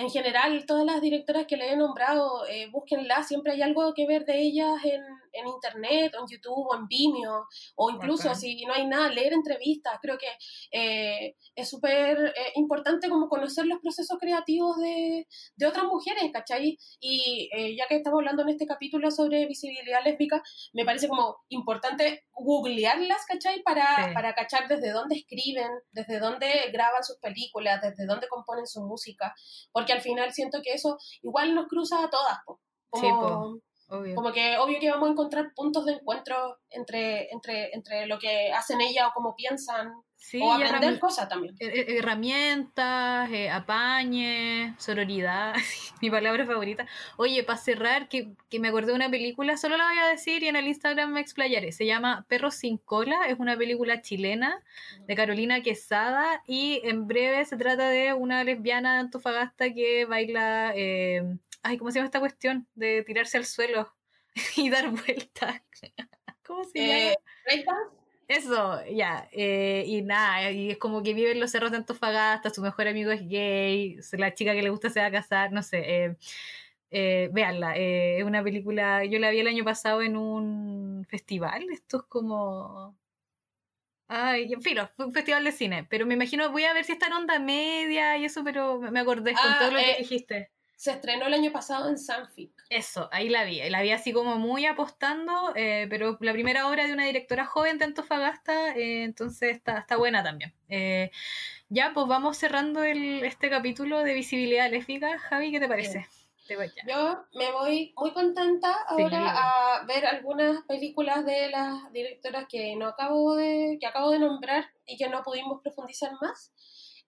S2: en general todas las directoras que le he nombrado, eh, búsquenlas, siempre hay algo que ver de ellas en, en internet, o en YouTube, o en Vimeo, o incluso
S1: Bacán.
S2: si no hay nada, leer entrevistas. Creo que eh, es súper eh, importante como conocer los procesos creativos de, de otras mujeres, ¿cachai? Y eh, ya que estamos hablando en este capítulo sobre visibilidad lésbica, me parece como importante googlearlas, ¿cachai? Para,
S1: Sí.
S2: para cachar desde dónde escriben, desde dónde graban sus películas, desde dónde componen su música, porque al final siento que eso igual nos cruza a todas, po.
S1: Sí, po. Obvio.
S2: como que obvio que vamos a encontrar puntos de encuentro entre, entre, entre lo que hacen ellas o cómo piensan,
S1: Sí,
S2: o aprender cosas también.
S1: eh, eh, herramientas, eh, apañe, sororidad, mi palabra favorita. Oye, para cerrar, que, que me acordé de una película, solo la voy a decir y en el Instagram me explayaré. Se llama Perros sin cola, es una película chilena de Carolina Quesada y en breve se trata de una lesbiana de Antofagasta que baila, eh, ay, ¿cómo se llama esta cuestión? De tirarse al suelo y dar vueltas. ¿Cómo se llama?
S2: Eh,
S1: Eso, ya. eh, y nada, y es como que vive en los cerros de Antofagasta, su mejor amigo es gay, la chica que le gusta se va a casar, no sé. Eh, eh, véanla, eh, es una película, yo la vi el año pasado en un festival, esto es como... Ay, en fin, fue un festival de cine, pero me imagino, voy a ver si está en onda media y eso, pero me acordé con
S2: Ah,
S1: todo lo que
S2: eh,
S1: dijiste.
S2: Se estrenó el año pasado en Sanfic.
S1: Eso, ahí la vi. La vi así como muy apostando, eh, pero la primera obra de una directora joven de Antofagasta, eh, entonces está, está buena también. Eh, ya, pues vamos cerrando el, este capítulo de visibilidad lésbica. Javi, ¿qué te parece? Ya.
S2: Yo me voy muy contenta
S1: Sí.
S2: ahora a ver algunas películas de las directoras que no acabo de, que acabo de nombrar y que no pudimos profundizar más.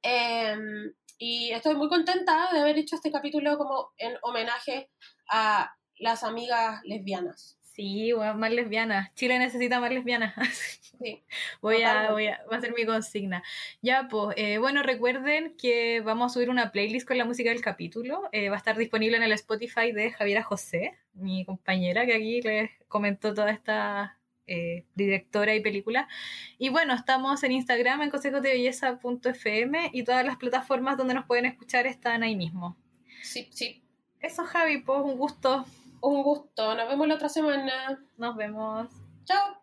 S2: Em, y estoy muy contenta de haber hecho este capítulo como en homenaje a las amigas lesbianas.
S1: Sí, bueno, más lesbianas. Chile necesita más lesbianas.
S2: Sí.
S1: Voy a, voy a, va a ser mi consigna. Ya, pues, eh, bueno, recuerden que vamos a subir una playlist con la música del capítulo. Eh, va a estar disponible en el Spotify de Javiera José, mi compañera que aquí les comentó toda esta eh, directora y película. Y bueno, estamos en Instagram en consejosdebelleza.fm y todas las plataformas donde nos pueden escuchar están ahí mismo.
S2: Sí, sí.
S1: Eso, Javi, pues un gusto.
S2: Un gusto. Nos vemos la otra semana.
S1: Nos vemos.
S2: Chao.